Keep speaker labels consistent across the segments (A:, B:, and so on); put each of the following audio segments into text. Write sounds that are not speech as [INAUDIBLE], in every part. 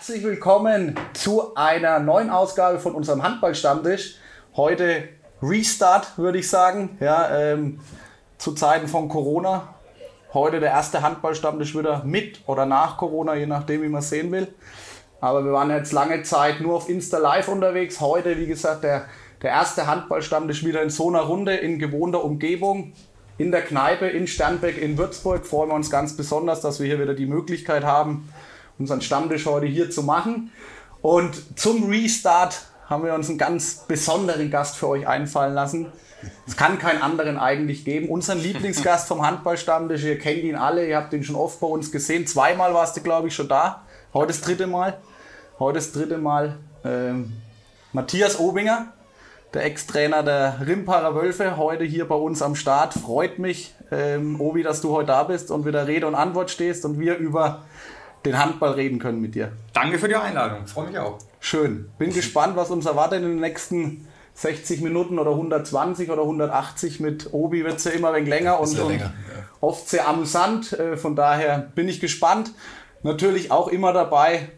A: Herzlich willkommen zu einer neuen Ausgabe von unserem Handballstammtisch. Heute Restart, würde ich sagen. Ja, ähm, zu Zeiten von Corona. Heute der erste Handballstammtisch wieder mit oder nach Corona, je nachdem, wie man es sehen will. Aber wir waren jetzt lange Zeit nur auf Insta Live unterwegs. Heute, wie gesagt, der, der erste Handballstammtisch wieder in so einer Runde in gewohnter Umgebung. In der Kneipe in Sternbeck in Würzburg freuen wir uns ganz besonders, dass wir hier wieder die Möglichkeit haben, unseren Stammtisch heute hier zu machen. Und zum Restart haben wir uns einen ganz besonderen Gast für euch einfallen lassen. Es kann keinen anderen eigentlich geben. Unseren [LAUGHS] Lieblingsgast vom Handballstammtisch, ihr kennt ihn alle, ihr habt ihn schon oft bei uns gesehen. Zweimal warst du, glaube ich, schon da. Heute das dritte Mal. Heute das dritte Mal ähm, Matthias Obinger, der Ex-Trainer der Rimparer Wölfe, heute hier bei uns am Start. Freut mich, ähm, Obi, dass du heute da bist und wieder Rede und Antwort stehst und wir über den Handball reden können mit dir.
B: Danke für die Einladung, freue mich auch.
A: Schön. Bin gespannt, was uns erwartet in den nächsten 60 Minuten oder 120 oder 180. Mit Obi wird es ja immer ein wenig länger und, länger, ja. oft sehr amüsant. Äh, von daher bin ich gespannt. Natürlich auch immer dabei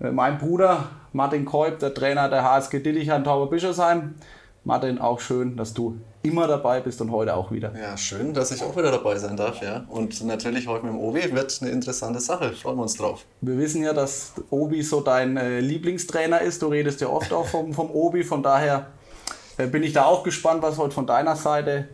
A: äh, mein Bruder Martin Kolb, der Trainer der HSG Dillichern Tauber-Bischofsheim. Martin, auch schön, dass du immer dabei bist und heute auch wieder.
C: Ja, schön, dass ich auch wieder dabei sein darf, ja. Und natürlich heute mit dem Obi wird eine interessante Sache. Freuen wir uns drauf.
A: Wir wissen ja, dass Obi so dein äh, Lieblingstrainer ist. Du redest ja oft auch vom, vom Obi, von daher äh, bin ich da auch gespannt, was heute von deiner Seite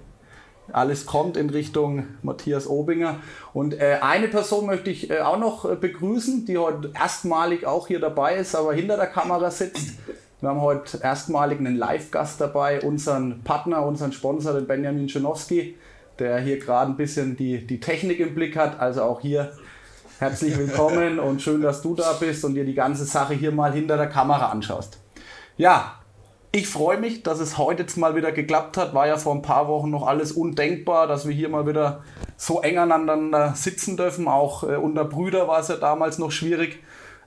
A: alles kommt in Richtung Matthias Obinger. Und äh, eine Person möchte ich äh, auch noch äh, begrüßen, die heute erstmalig auch hier dabei ist, aber hinter der Kamera sitzt. Wir haben heute erstmalig einen Live-Gast dabei, unseren Partner, unseren Sponsor, den Benjamin Schenowski, der hier gerade ein bisschen die, die Technik im Blick hat. Also auch hier herzlich willkommen und schön, dass du da bist und dir die ganze Sache hier mal hinter der Kamera anschaust. Ja, ich freue mich, dass es heute jetzt mal wieder geklappt hat. War ja vor ein paar Wochen noch alles undenkbar, dass wir hier mal wieder so eng aneinander sitzen dürfen. Auch äh, unter Brüder war es ja damals noch schwierig.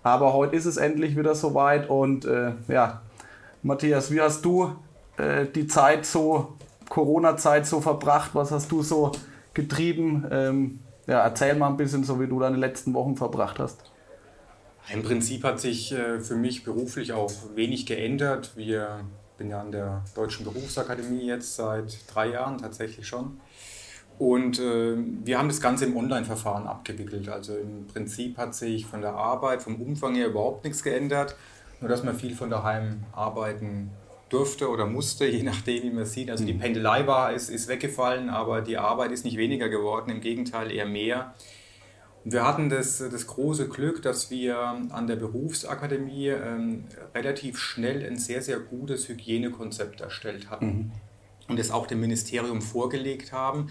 A: Aber heute ist es endlich wieder soweit. Und äh, ja, Matthias, wie hast du äh, die Zeit so, Corona-Zeit so verbracht? Was hast du so getrieben? Ähm, ja, erzähl mal ein bisschen, so wie du deine letzten Wochen verbracht hast.
B: Im Prinzip hat sich äh, für mich beruflich auch wenig geändert. Wir bin ja an der Deutschen Berufsakademie jetzt seit drei Jahren tatsächlich schon. Und äh, wir haben das Ganze im Online-Verfahren abgewickelt. Also im Prinzip hat sich von der Arbeit, vom Umfang her überhaupt nichts geändert. Nur dass man viel von daheim arbeiten durfte oder musste, je nachdem, wie man sieht. Also die mhm. Pendelei war, ist, ist weggefallen, aber die Arbeit ist nicht weniger geworden, im Gegenteil eher mehr. Und wir hatten das, das große Glück, dass wir an der Berufsakademie ähm, relativ schnell ein sehr, sehr gutes Hygienekonzept erstellt hatten mhm. und es auch dem Ministerium vorgelegt haben.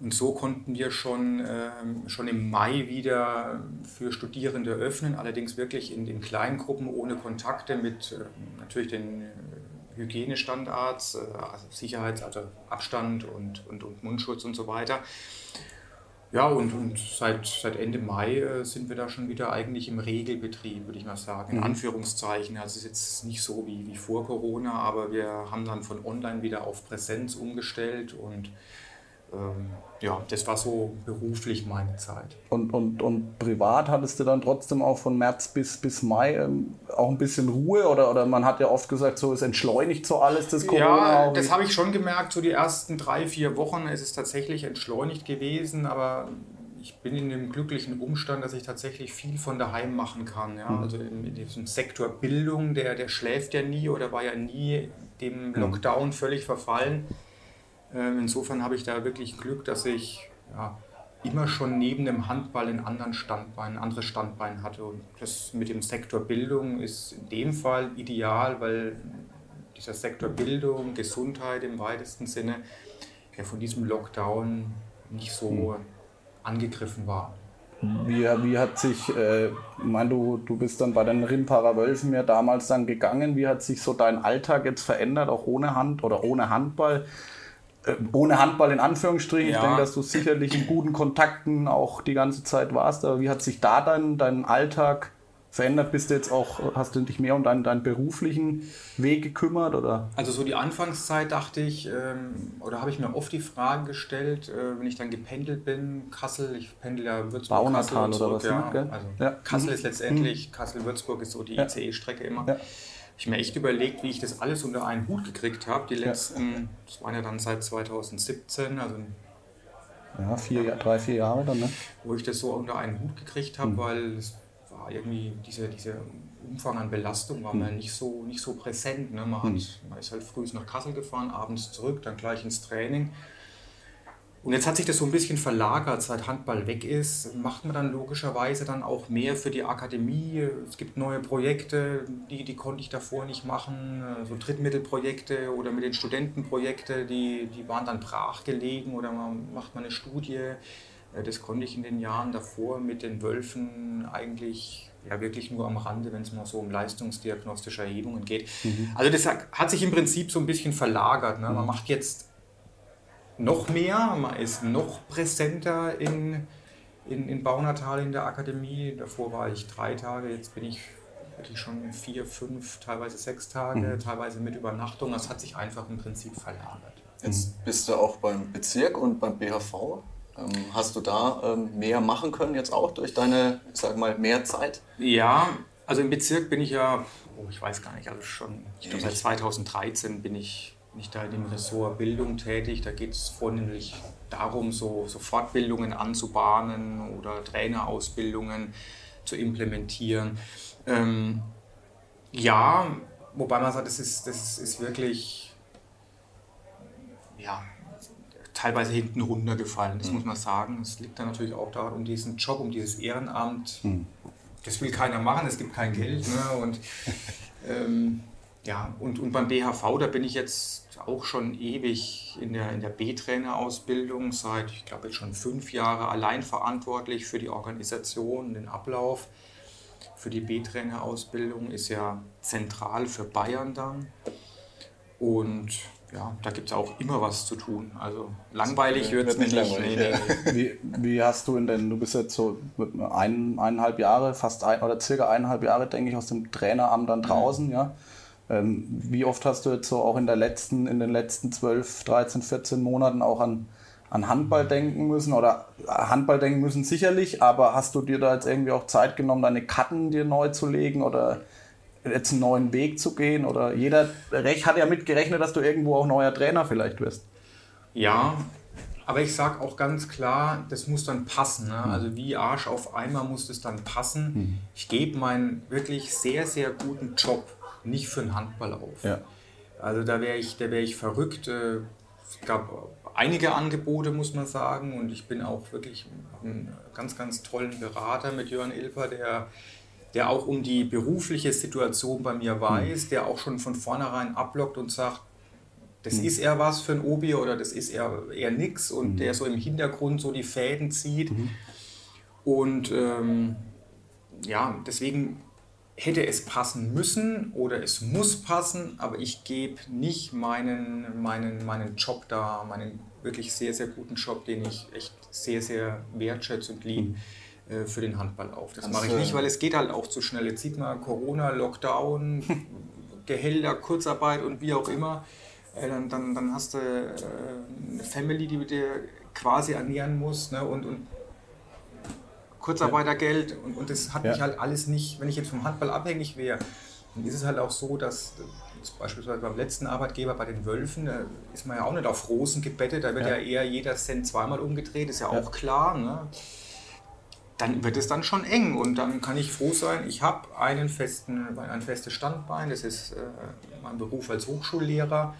B: Und so konnten wir schon, ähm, schon im Mai wieder für Studierende öffnen, allerdings wirklich in den kleinen Gruppen ohne Kontakte mit äh, natürlich den äh, Hygienestandards, äh, also Sicherheits-, also Abstand und, und, und Mundschutz und so weiter. Ja, und, und seit, seit Ende Mai äh, sind wir da schon wieder eigentlich im Regelbetrieb, würde ich mal sagen, in mhm. Anführungszeichen. Also es ist jetzt nicht so wie, wie vor Corona, aber wir haben dann von online wieder auf Präsenz umgestellt und ähm, ja, das war so beruflich meine Zeit.
A: Und, und, und privat hattest du dann trotzdem auch von März bis, bis Mai ähm, auch ein bisschen Ruhe? Oder, oder man hat ja oft gesagt, so es entschleunigt so alles das
B: Corona. Ja, das habe ich schon gemerkt. So die ersten drei, vier Wochen ist es tatsächlich entschleunigt gewesen, aber ich bin in dem glücklichen Umstand, dass ich tatsächlich viel von daheim machen kann. Ja? Mhm. Also in, in, diesem Sektor Bildung, der, der schläft ja nie oder war ja nie dem mhm. Lockdown völlig verfallen. Ähm, insofern habe ich da wirklich Glück, dass ich ja, immer schon neben dem Handball ein anderen Standbein, ein anderes Standbein hatte. Und das mit dem Sektor Bildung ist in dem Fall ideal, weil dieser Sektor Bildung, Gesundheit im weitesten Sinne ja von diesem Lockdown nicht so hm. angegriffen war.
A: Wie, wie hat sich, äh, ich meine, du, du bist dann bei den Rimparer Wölfen ja damals dann gegangen, wie hat sich so dein Alltag jetzt verändert, auch ohne Hand oder ohne Handball? Äh, ohne Handball in Anführungsstrichen. Ja. Ich denke, dass du sicherlich in guten Kontakten auch die ganze Zeit warst. Aber wie hat sich da dein, dein Alltag verändert? Bist du jetzt auch, hast du dich mehr um deinen, deinen beruflichen Weg gekümmert? Oder?
B: Also so die Anfangszeit dachte ich, ähm, oder habe ich mir oft die Frage gestellt, äh, wenn ich dann gependelt bin, Kassel, ich pendel ja Würzburg,
A: Baunatal
B: Kassel
A: oder was?
B: ja,
A: Ne?
B: also
A: ja.
B: Kassel
A: Mhm.
B: ist letztendlich, Kassel-Würzburg ist so die. ICE-Strecke immer.
A: Ja.
B: Ich mir echt überlegt, wie ich das alles unter einen Hut gekriegt habe. Die letzten, das waren ja dann seit 2017, also
A: Ja, vier, drei, vier Jahre dann, ne?
B: wo ich das so unter einen Hut gekriegt habe, weil es war irgendwie diese, dieser Umfang an Belastung war mir nicht so, nicht so präsent. Ne? Man, hat, man ist halt früh nach Kassel gefahren, abends zurück, dann gleich ins Training. Und jetzt hat sich das so ein bisschen verlagert, seit Handball weg ist, macht man dann logischerweise dann auch mehr für die Akademie. Es gibt neue Projekte, die, die konnte ich davor nicht machen, so Drittmittelprojekte oder mit den Studentenprojekte, die, die waren dann brachgelegen oder man macht mal eine Studie. Äh, Das konnte ich in den Jahren davor mit den Wölfen eigentlich ja wirklich nur am Rande, wenn es mal so um leistungsdiagnostische Erhebungen geht. Also das hat sich im Prinzip so ein bisschen verlagert. Ne? Man macht jetzt noch mehr, man ist noch präsenter in, in, in Baunatal in der Akademie. Davor war ich drei Tage, jetzt bin ich wirklich schon vier, fünf, teilweise sechs Tage, teilweise mit Übernachtung. Das hat sich einfach im Prinzip verlagert.
C: Jetzt bist du auch beim Bezirk und beim BHV. Ähm, hast du da ähm, mehr machen können jetzt auch durch deine, ich sag mal, mehr Zeit?
B: Ja, also im Bezirk bin ich ja, oh, ich weiß gar nicht, also schon, ich glaube seit 2013 bin ich nicht da in dem Ressort Bildung tätig. Da geht es vornehmlich darum, so, so Fortbildungen anzubahnen oder Trainerausbildungen zu implementieren. Ähm, ja, wobei man sagt, das ist, das ist wirklich ja, teilweise hinten runtergefallen, das muss man sagen. Es liegt dann natürlich auch daran, um diesen Job, um dieses Ehrenamt. Das will keiner machen, es gibt kein Geld. Ne? Und, [LAUGHS] ähm, ja, und, und beim BHV, da bin ich jetzt auch schon ewig in der, in der B-Trainer-Ausbildung, seit, ich glaube, jetzt schon fünf Jahre allein verantwortlich für die Organisation, den Ablauf. Für die B-Trainer-Ausbildung ist ja zentral für Bayern dann. Und ja, da gibt es auch immer was zu tun. Also langweilig wird es
C: nicht langweilig, ja.
A: Wie, wie hast du in den, du bist jetzt so ein, eineinhalb Jahre, fast ein oder circa eineinhalb Jahre, denke ich, aus dem Traineramt dann draußen, ja. Ähm, wie oft hast du jetzt so auch in der letzten, in den letzten 12, 13, 14 Monaten auch an, an Handball denken müssen? Oder Handball denken müssen sicherlich, aber hast du dir da jetzt irgendwie auch Zeit genommen, deine Karten dir neu zu legen oder jetzt einen neuen Weg zu gehen? Oder jeder hat ja mitgerechnet, dass du irgendwo auch neuer Trainer vielleicht wirst.
B: Ja, aber ich sage auch ganz klar, das muss dann passen.
A: Mhm.
B: Ne? Also wie Arsch auf Einmal muss es dann passen. Ich gebe meinen wirklich sehr, sehr guten Job nicht für den Handball auf.
A: Ja.
B: Also da wäre ich, da ich verrückt. Äh, Es gab einige Angebote, muss man sagen. Und ich bin auch wirklich einen ganz, ganz tollen Berater mit Jörn Ilper, der, der auch um die berufliche Situation bei mir weiß, der auch schon von vornherein ablockt und sagt, das ist eher was für ein Obi oder das ist eher, eher nix und der so im Hintergrund so die Fäden zieht. Und ähm, ja, deswegen hätte es passen müssen oder es muss passen, aber ich gebe nicht meinen, meinen, meinen Job da, meinen wirklich sehr, sehr guten Job, den ich echt sehr, sehr wertschätze und liebe, äh, für den Handball auf. Das mache ich nicht, weil es geht halt auch zu schnell. Jetzt sieht man Corona, Lockdown, [LAUGHS] Gehälter, Kurzarbeit und wie auch immer. Äh, Dann, dann, dann hast du äh, eine Family, die du dir quasi ernähren muss ne? und, und Kurzarbeitergeld und, und das hat mich halt alles nicht, wenn ich jetzt vom Handball abhängig wäre, dann ist es halt auch so, dass beispielsweise beim letzten Arbeitgeber bei den Wölfen, da ist man ja auch nicht auf Rosen gebettet, da wird ja, eher jeder Cent zweimal umgedreht, ist ja
A: Ja.
B: auch klar. Ne? Dann wird es dann schon eng und dann kann ich froh sein, ich habe einen festen, ein festes Standbein, das ist äh, mein Beruf als Hochschullehrer.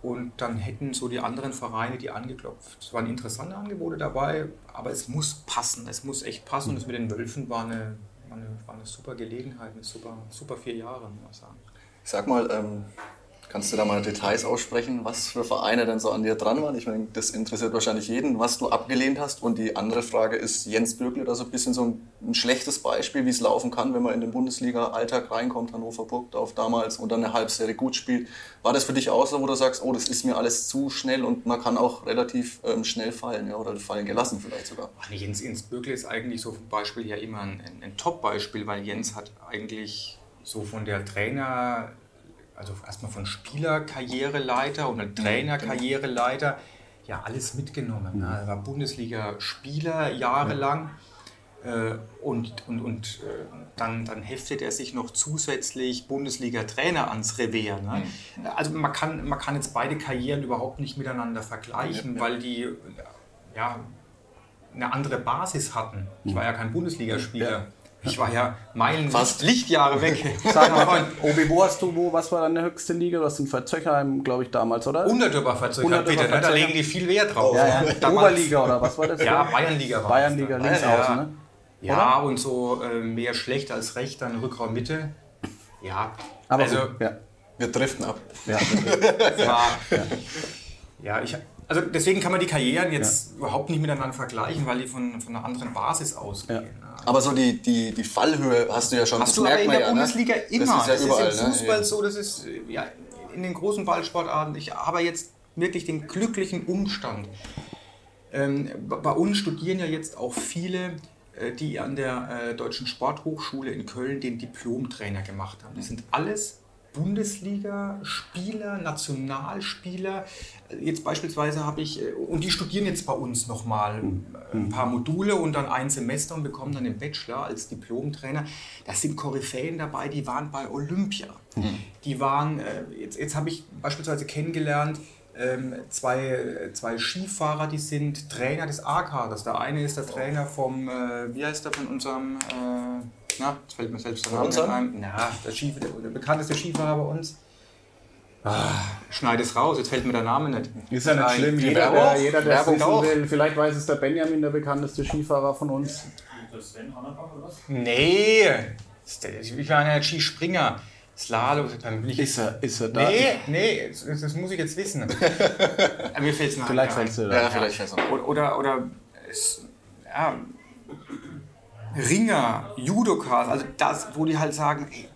B: Und dann hätten so die anderen Vereine die angeklopft. Es waren interessante Angebote dabei, aber es muss passen. Es muss echt passen. Und das mit den Wölfen war eine, war eine, war eine super Gelegenheit, eine super, super vier Jahre, muss man sagen.
C: Ich sag mal, ähm, Kannst du da mal Details aussprechen, was für Vereine denn so an dir dran waren? Ich meine, das interessiert wahrscheinlich jeden, was du abgelehnt hast. Und die andere Frage ist, Jens Bürgle da so ein bisschen so ein, ein schlechtes Beispiel, wie es laufen kann, wenn man in den Bundesliga-Alltag reinkommt, Hannover Burgdorf damals und dann eine Halbserie gut spielt. War das für dich auch so, wo du sagst, oh, das ist mir alles zu schnell und man kann auch relativ ähm, schnell fallen ja, oder fallen gelassen vielleicht sogar?
B: Jens, Jens Bürgle ist eigentlich so ein Beispiel ja immer ein, ein Top-Beispiel, weil Jens hat eigentlich so von der Trainer also erstmal von Spielerkarriereleiter und Trainerkarriereleiter, ja alles mitgenommen. Ne? Er war Bundesliga-Spieler jahrelang äh, und, und, und äh, dann, dann heftet er sich noch zusätzlich Bundesliga-Trainer ans Revier. Ne? Mhm. Also man kann, man kann jetzt beide Karrieren überhaupt nicht miteinander vergleichen, ja, ja. weil die ja, eine andere Basis hatten. Ich war ja kein Bundesligaspieler. Ja. Ich war ja Meilen fast Lichtjahre weg. [LAUGHS]
A: Sag mal, Obi, wo hast du, wo, was war deine höchste Liga? Du hast in Verzöchheim, glaube ich, damals, oder?
B: Unterdorfer Verzöchheim, bitte, ne? da legen die viel Wert drauf.
A: Ja, ja. Oberliga oder was war das?
B: Ja, Bayernliga war
A: Bayernliga, links ja, außen, ne?
B: Ja, und so äh, mehr schlecht als recht, dann Rückraum Mitte. Ja,
C: aber also, ja. wir driften ab.
B: Ja, [LAUGHS] ja. ja ich also deswegen kann man die Karrieren jetzt ja. überhaupt nicht miteinander vergleichen, weil die von, von einer anderen Basis ausgehen. Ja.
C: Aber so die, die, die Fallhöhe hast du ja schon.
B: Hast du aber in der ja, ne? Bundesliga ne? immer. Das ist ja das überall. Ist im ne? Fußball ne? so, das ist ja in den großen Ballsportarten. Ich habe jetzt wirklich den glücklichen Umstand. Ähm, bei uns studieren ja jetzt auch viele, äh, die an der äh, Deutschen Sporthochschule in Köln den Diplomtrainer gemacht haben. Das sind alles Bundesliga-Spieler, Nationalspieler. Jetzt beispielsweise habe ich, äh, und die studieren jetzt bei uns nochmal mhm. ein paar Module und dann ein Semester und bekommen dann den Bachelor als Diplomtrainer. Das sind Koryphäen dabei, die waren bei Olympia. Mhm. Die waren, äh, jetzt, jetzt habe ich beispielsweise kennengelernt, ähm, zwei, zwei Skifahrer, die sind Trainer des A-Kaders. Der eine ist der Trainer vom, äh, wie heißt der von unserem na, jetzt fällt mir selbst der Name nicht ein. Na, der, Skif der, der bekannteste Skifahrer bei uns. Ah, schneid es raus, jetzt fällt mir der Name nicht.
A: Ist ja nicht schlimm, jeder, der, jeder, der es wissen will. Vielleicht weiß es der Benjamin, der bekannteste Skifahrer von uns. Das Sven
B: Hannabach oder was? Nee, ich war ein Skispringer. Slalom,
A: ist er, ist er da?
B: Nee, nee, das, das muss ich jetzt wissen. [LAUGHS] mir fällt es nach.
A: Vielleicht fällt es
C: dir Ja, vielleicht fällt es
B: Oder, oder, oder ja, Ringer, Judokas, also das, wo die halt sagen, ey,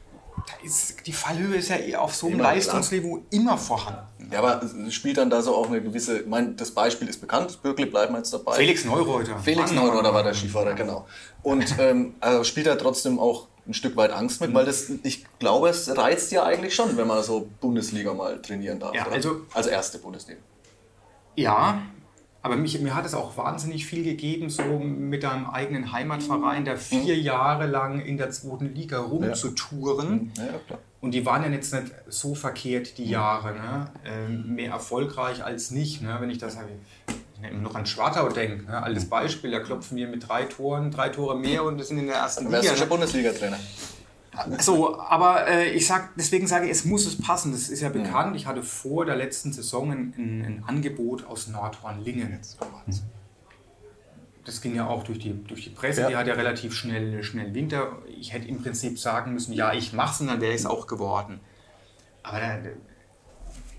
B: ist, die Fallhöhe ist ja eh auf so einem immer, Leistungsniveau klar. immer vorhanden.
C: Ja, aber spielt dann da so auch eine gewisse, ich meine, das Beispiel ist bekannt, Bürgle bleiben wir jetzt dabei.
B: Felix Neureuter.
C: Felix Neureuter war der Skifahrer, genau. Und ähm, also spielt er trotzdem auch ein Stück weit Angst mit, weil das, ich glaube, es reizt ja eigentlich schon, wenn man so Bundesliga mal trainieren darf.
B: Ja, also,
C: also erste Bundesliga.
B: Ja, aber mich, mir hat es auch wahnsinnig viel gegeben, so mit einem eigenen Heimatverein, da vier. Jahre lang in der zweiten Liga rumzutouren. Ja. Ja, und die waren ja jetzt nicht so verkehrt, die Jahre. Ne? Ähm, mehr erfolgreich als nicht. Ne? Wenn ich das ich noch an Schwartau denke, ne? altes Beispiel, da klopfen wir mit drei Toren, drei Tore mehr und wir sind in der ersten
C: Liga. Wärst du schon Bundesliga-Trainer?
B: So, aber äh, ich sag, deswegen sage ich, es muss es passen. Das ist ja bekannt. Ich hatte vor der letzten Saison ein, ein Angebot aus Nordhorn-Lingen. Das ging ja auch durch die, durch die Presse. Ja. Die hat ja relativ schnell, schnell Winter. Ich hätte im Prinzip sagen müssen, ja, ich mach's und dann wäre es auch geworden. Aber da,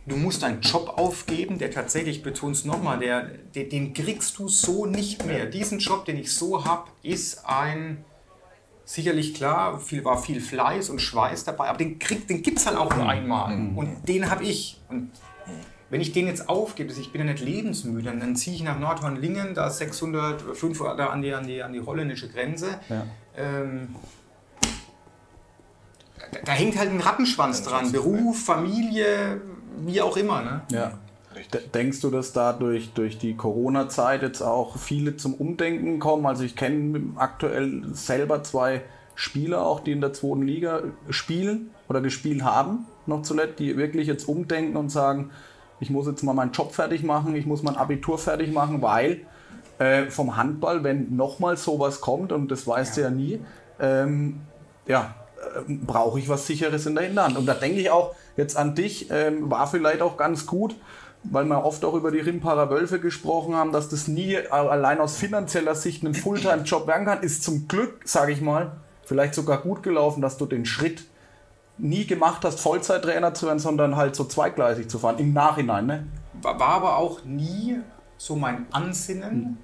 B: du musst einen Job aufgeben, der tatsächlich, betonst nochmal, der, der, den kriegst du so nicht mehr. Diesen Job, den ich so habe, ist ein sicherlich klar, viel, war viel Fleiß und Schweiß dabei, aber den, den gibt es dann auch nur einmal. Mhm. Und den habe ich. Und wenn ich den jetzt aufgebe, ich bin ja nicht lebensmüde, dann ziehe ich nach Nordhorn-Lingen, da 600, 500 an die, an die, an die holländische Grenze. Ja. Ähm, da, da, hängt halt ein Rattenschwanz dran. Beruf, Familie, wie auch immer. Ne?
A: Ja. Denkst du, dass da durch, durch die Corona-Zeit jetzt auch viele zum Umdenken kommen? Also ich kenne aktuell selber zwei Spieler, auch die in der zweiten Liga spielen oder gespielt haben, noch zuletzt, die wirklich jetzt umdenken und sagen, ich muss jetzt mal meinen Job fertig machen, ich muss mein Abitur fertig machen, weil äh, vom Handball, wenn nochmal sowas kommt, und das weißt ja. du ja nie, ähm, ja, äh, brauche ich was Sicheres in der Hinterhand. Und da denke ich auch jetzt an dich, ähm, war vielleicht auch ganz gut, weil wir oft auch über die Rimparer Wölfe gesprochen haben, dass das nie allein aus finanzieller Sicht ein Fulltime-Job werden kann, ist zum Glück, sage ich mal, vielleicht sogar gut gelaufen, dass du den Schritt nie gemacht hast, Vollzeittrainer zu werden, sondern halt so zweigleisig zu fahren, im Nachhinein, ne?
B: War, aber auch nie so mein Ansinnen, mhm.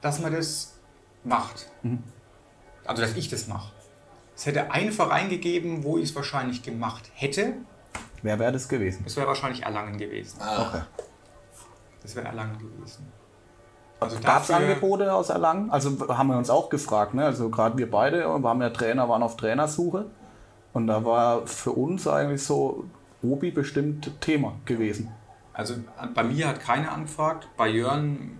B: dass man das macht. Mhm. Also, dass ich das mache. Es hätte einen Verein gegeben, wo ich es wahrscheinlich gemacht hätte.
A: Wer wäre das gewesen?
B: Das wäre wahrscheinlich Erlangen gewesen.
A: Ah. Okay.
B: Das wäre Erlangen gewesen.
A: Also Gab es Angebote aus Erlangen? Also haben wir uns auch gefragt, ne? Also gerade wir beide, wir haben ja Trainer, waren auf Trainersuche. Und da war für uns eigentlich so Obi bestimmt Thema gewesen.
B: Also bei mir hat keiner angefragt, bei Jörn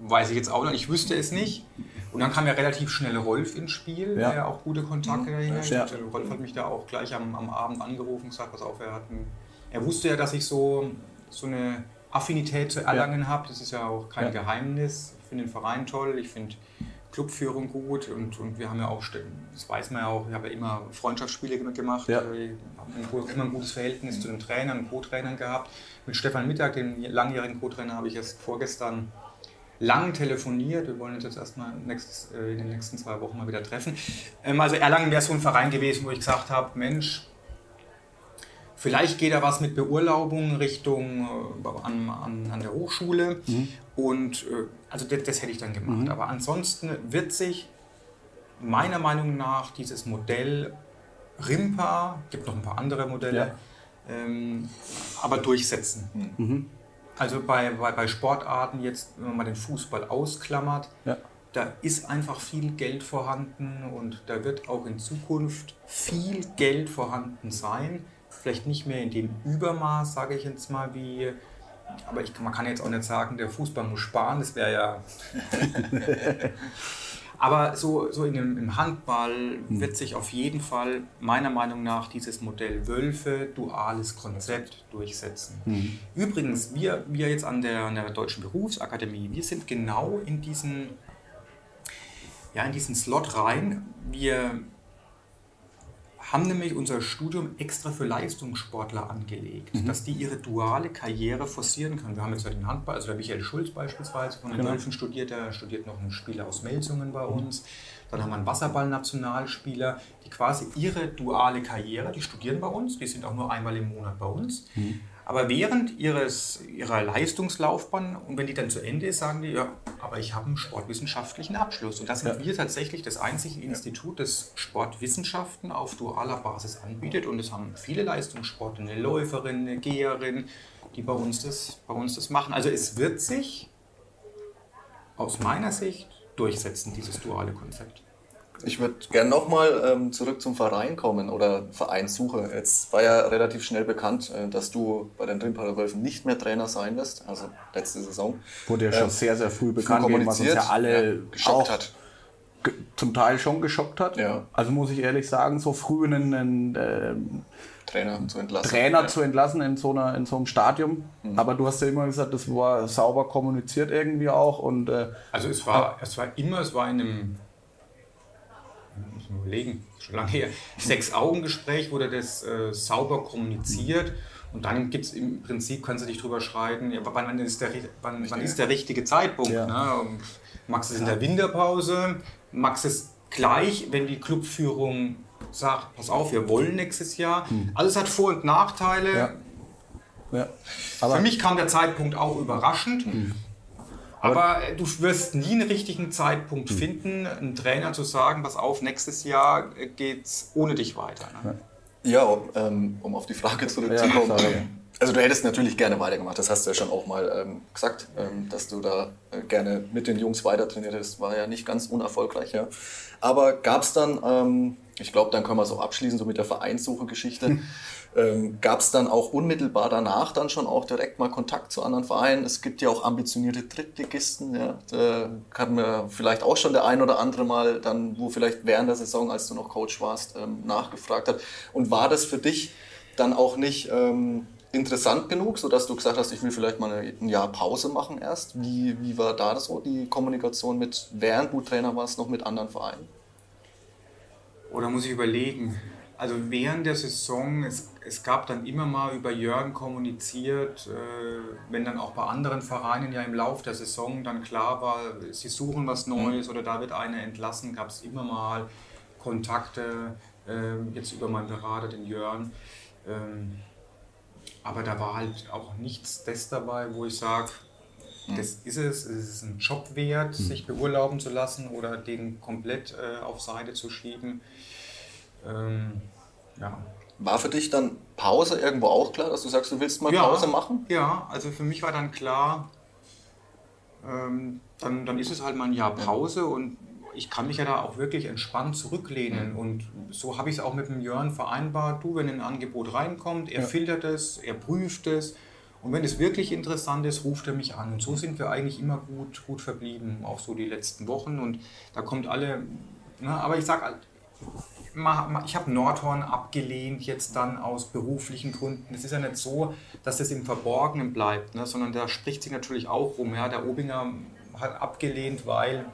B: weiß ich jetzt auch noch, ich wüsste es nicht. Und dann kam ja relativ schnell Rolf ins Spiel, ja. der ja auch gute Kontakte mhm. dahin hat. Ja. Rolf hat mich da auch gleich am, am Abend angerufen und gesagt, pass auf, er, hat einen, er wusste ja, dass ich so, so eine Affinität zu Erlangen ja. habe. Das ist ja auch kein ja. Geheimnis. Ich finde den Verein toll, ich finde Clubführung gut und, und wir haben ja auch, das weiß man ja auch, ich habe ja immer Freundschaftsspiele gemacht. Ja. Wir haben immer ein gutes Verhältnis zu den Trainern und Co-Trainern gehabt. Mit Stefan Mittag, dem langjährigen Co-Trainer, habe ich erst vorgestern lang telefoniert. Wir wollen uns jetzt erstmal nächstes, äh, in den nächsten zwei Wochen mal wieder treffen. Ähm, also Erlangen wäre so ein Verein gewesen, wo ich gesagt habe, Mensch, vielleicht geht da was mit Beurlaubung Richtung äh, an, an, an der Hochschule. Mhm. Und äh, also das, das, hätte ich dann gemacht. Mhm. Aber ansonsten wird sich meiner Meinung nach dieses Modell Rimpa, gibt noch ein paar andere Modelle, ja. ähm, aber durchsetzen. Mhm. Also bei, bei, bei Sportarten jetzt, wenn man mal den Fußball ausklammert, ja. da ist einfach viel Geld vorhanden und da wird auch in Zukunft viel Geld vorhanden sein. Vielleicht nicht mehr in dem Übermaß, sage ich jetzt mal, wie aber ich, man kann jetzt auch nicht sagen, der Fußball muss sparen, das wäre ja. [LAUGHS] [LAUGHS] Aber so, so in dem, im Handball hm. wird sich auf jeden Fall meiner Meinung nach dieses Modell Wölfe, duales Konzept durchsetzen. Mhm. Übrigens, wir, wir jetzt an der, an der Deutschen Berufsakademie, wir sind genau in diesen, ja, in diesen Slot rein. Wir haben nämlich unser Studium extra für Leistungssportler angelegt, mhm. dass die ihre duale Karriere forcieren können. Wir haben jetzt ja den Handball, also der Michael Schulz beispielsweise von den genau. Wölfen studiert, der studiert noch ein Spieler aus Melsungen bei uns. Dann haben wir einen Wasserball-Nationalspieler, die quasi ihre duale Karriere, die studieren bei uns, die sind auch nur einmal im Monat bei uns. Mhm. Aber während ihres, ihrer Leistungslaufbahn und wenn die dann zu Ende ist, sagen die, ja, aber ich habe einen sportwissenschaftlichen Abschluss. Und da sind ja. wir tatsächlich das einzige Institut, das Sportwissenschaften auf dualer Basis anbietet. Und es haben viele Leistungssportler, eine Läuferin, eine Geherin, die bei uns das, bei uns das machen. Also es wird sich aus meiner Sicht durchsetzen, dieses duale Konzept.
C: Ich würde gerne nochmal ähm, zurück zum Verein kommen oder Vereinssuche. Jetzt war ja relativ schnell bekannt, äh, dass du bei den Trimpaler Wölfen nicht mehr Trainer sein wirst, also letzte Saison.
A: Wurde ja schon ähm, sehr, sehr früh bekannt, gegeben, was uns ja alle ja, geschockt hat. Zum Teil schon geschockt hat. Ja. Also muss ich ehrlich sagen, so früh einen, einen äh,
C: Trainer zu entlassen.
A: Trainer ja. zu entlassen in so, einer, in so einem Stadium. Mhm. Aber du hast ja immer gesagt, das war sauber kommuniziert irgendwie auch. Und, äh,
B: also es war, es war immer, es war in einem man überlegen, schon lange her, Sechs-Augen-Gespräch wurde das äh, sauber kommuniziert. Und dann gibt es im Prinzip, kannst du dich drüber schreiten, ja, wann, ist der, wann, wann ist der richtige Zeitpunkt. Ja. Ne? Du es in der Winterpause? Du es gleich, wenn die Clubführung sagt, pass auf, wir wollen nächstes Jahr? Hm. Alles hat Vor- und Nachteile. Ja. Für mich kam der Zeitpunkt auch überraschend. Hm. Aber du wirst nie einen richtigen Zeitpunkt hm. finden, einen Trainer zu sagen, pass auf, nächstes Jahr geht's ohne dich weiter. Ne?
C: Ja, ähm, um auf die Frage zurückzukommen. Ja, also du hättest natürlich gerne weitergemacht, das hast du ja schon auch mal ähm, gesagt, ähm, dass du da äh, gerne mit den Jungs weiter trainiert hast, war ja nicht ganz unerfolgreich, ja. Aber gab es dann, ähm, ich glaube, dann können wir es auch abschließen, so mit der Vereinssuche-Geschichte. [LAUGHS] Ähm, Gab es dann auch unmittelbar danach dann schon auch direkt mal Kontakt zu anderen Vereinen? Es gibt ja auch ambitionierte Drittligisten, ja. Da hat mir vielleicht auch schon der ein oder andere mal dann, wo vielleicht während der Saison, als du noch Coach warst, ähm, nachgefragt hat. Und war das für dich dann auch nicht ähm, interessant genug, sodass du gesagt hast, ich will vielleicht mal ein Jahr Pause machen erst? Wie, wie war da das so, die Kommunikation mit, während du Trainer warst, noch mit anderen Vereinen?
B: Oder muss ich überlegen? Also während der Saison, es, es gab dann immer mal über Jörgen kommuniziert, äh, wenn dann auch bei anderen Vereinen ja im Lauf der Saison dann klar war, sie suchen was mhm. Neues mhm. oder da wird einer entlassen, gab es immer mal Kontakte. ähm, jetzt über meinen Berater, den Jörn. Ähm, aber da war halt auch nichts das dabei, wo ich sage, hm. das ist es, es ist ein Job wert, mhm. sich beurlauben zu lassen oder den komplett äh, auf Seite zu schieben. Ähm,
C: ja. War für dich dann Pause irgendwo auch klar, dass du sagst, du willst mal ja, Pause machen?
B: Ja, also für mich war dann klar, ähm, dann, dann ist es halt mal ein Jahr Pause und ich kann mich ja da auch wirklich entspannt zurücklehnen. Und so habe ich es auch mit dem Jörn vereinbart. Du, wenn ein Angebot reinkommt, er ja. filtert es, er prüft es. Und wenn es wirklich interessant ist, ruft er mich an. Und so sind wir eigentlich immer gut, gut verblieben, auch so die letzten Wochen. Und da kommt alle, na, ne, aber ich sage, ich habe Nordhorn abgelehnt, jetzt dann aus beruflichen Gründen. Es ist ja nicht so, dass das im Verborgenen bleibt, ne, sondern da spricht sich natürlich auch rum. Ja. Der Obinger hat abgelehnt, weil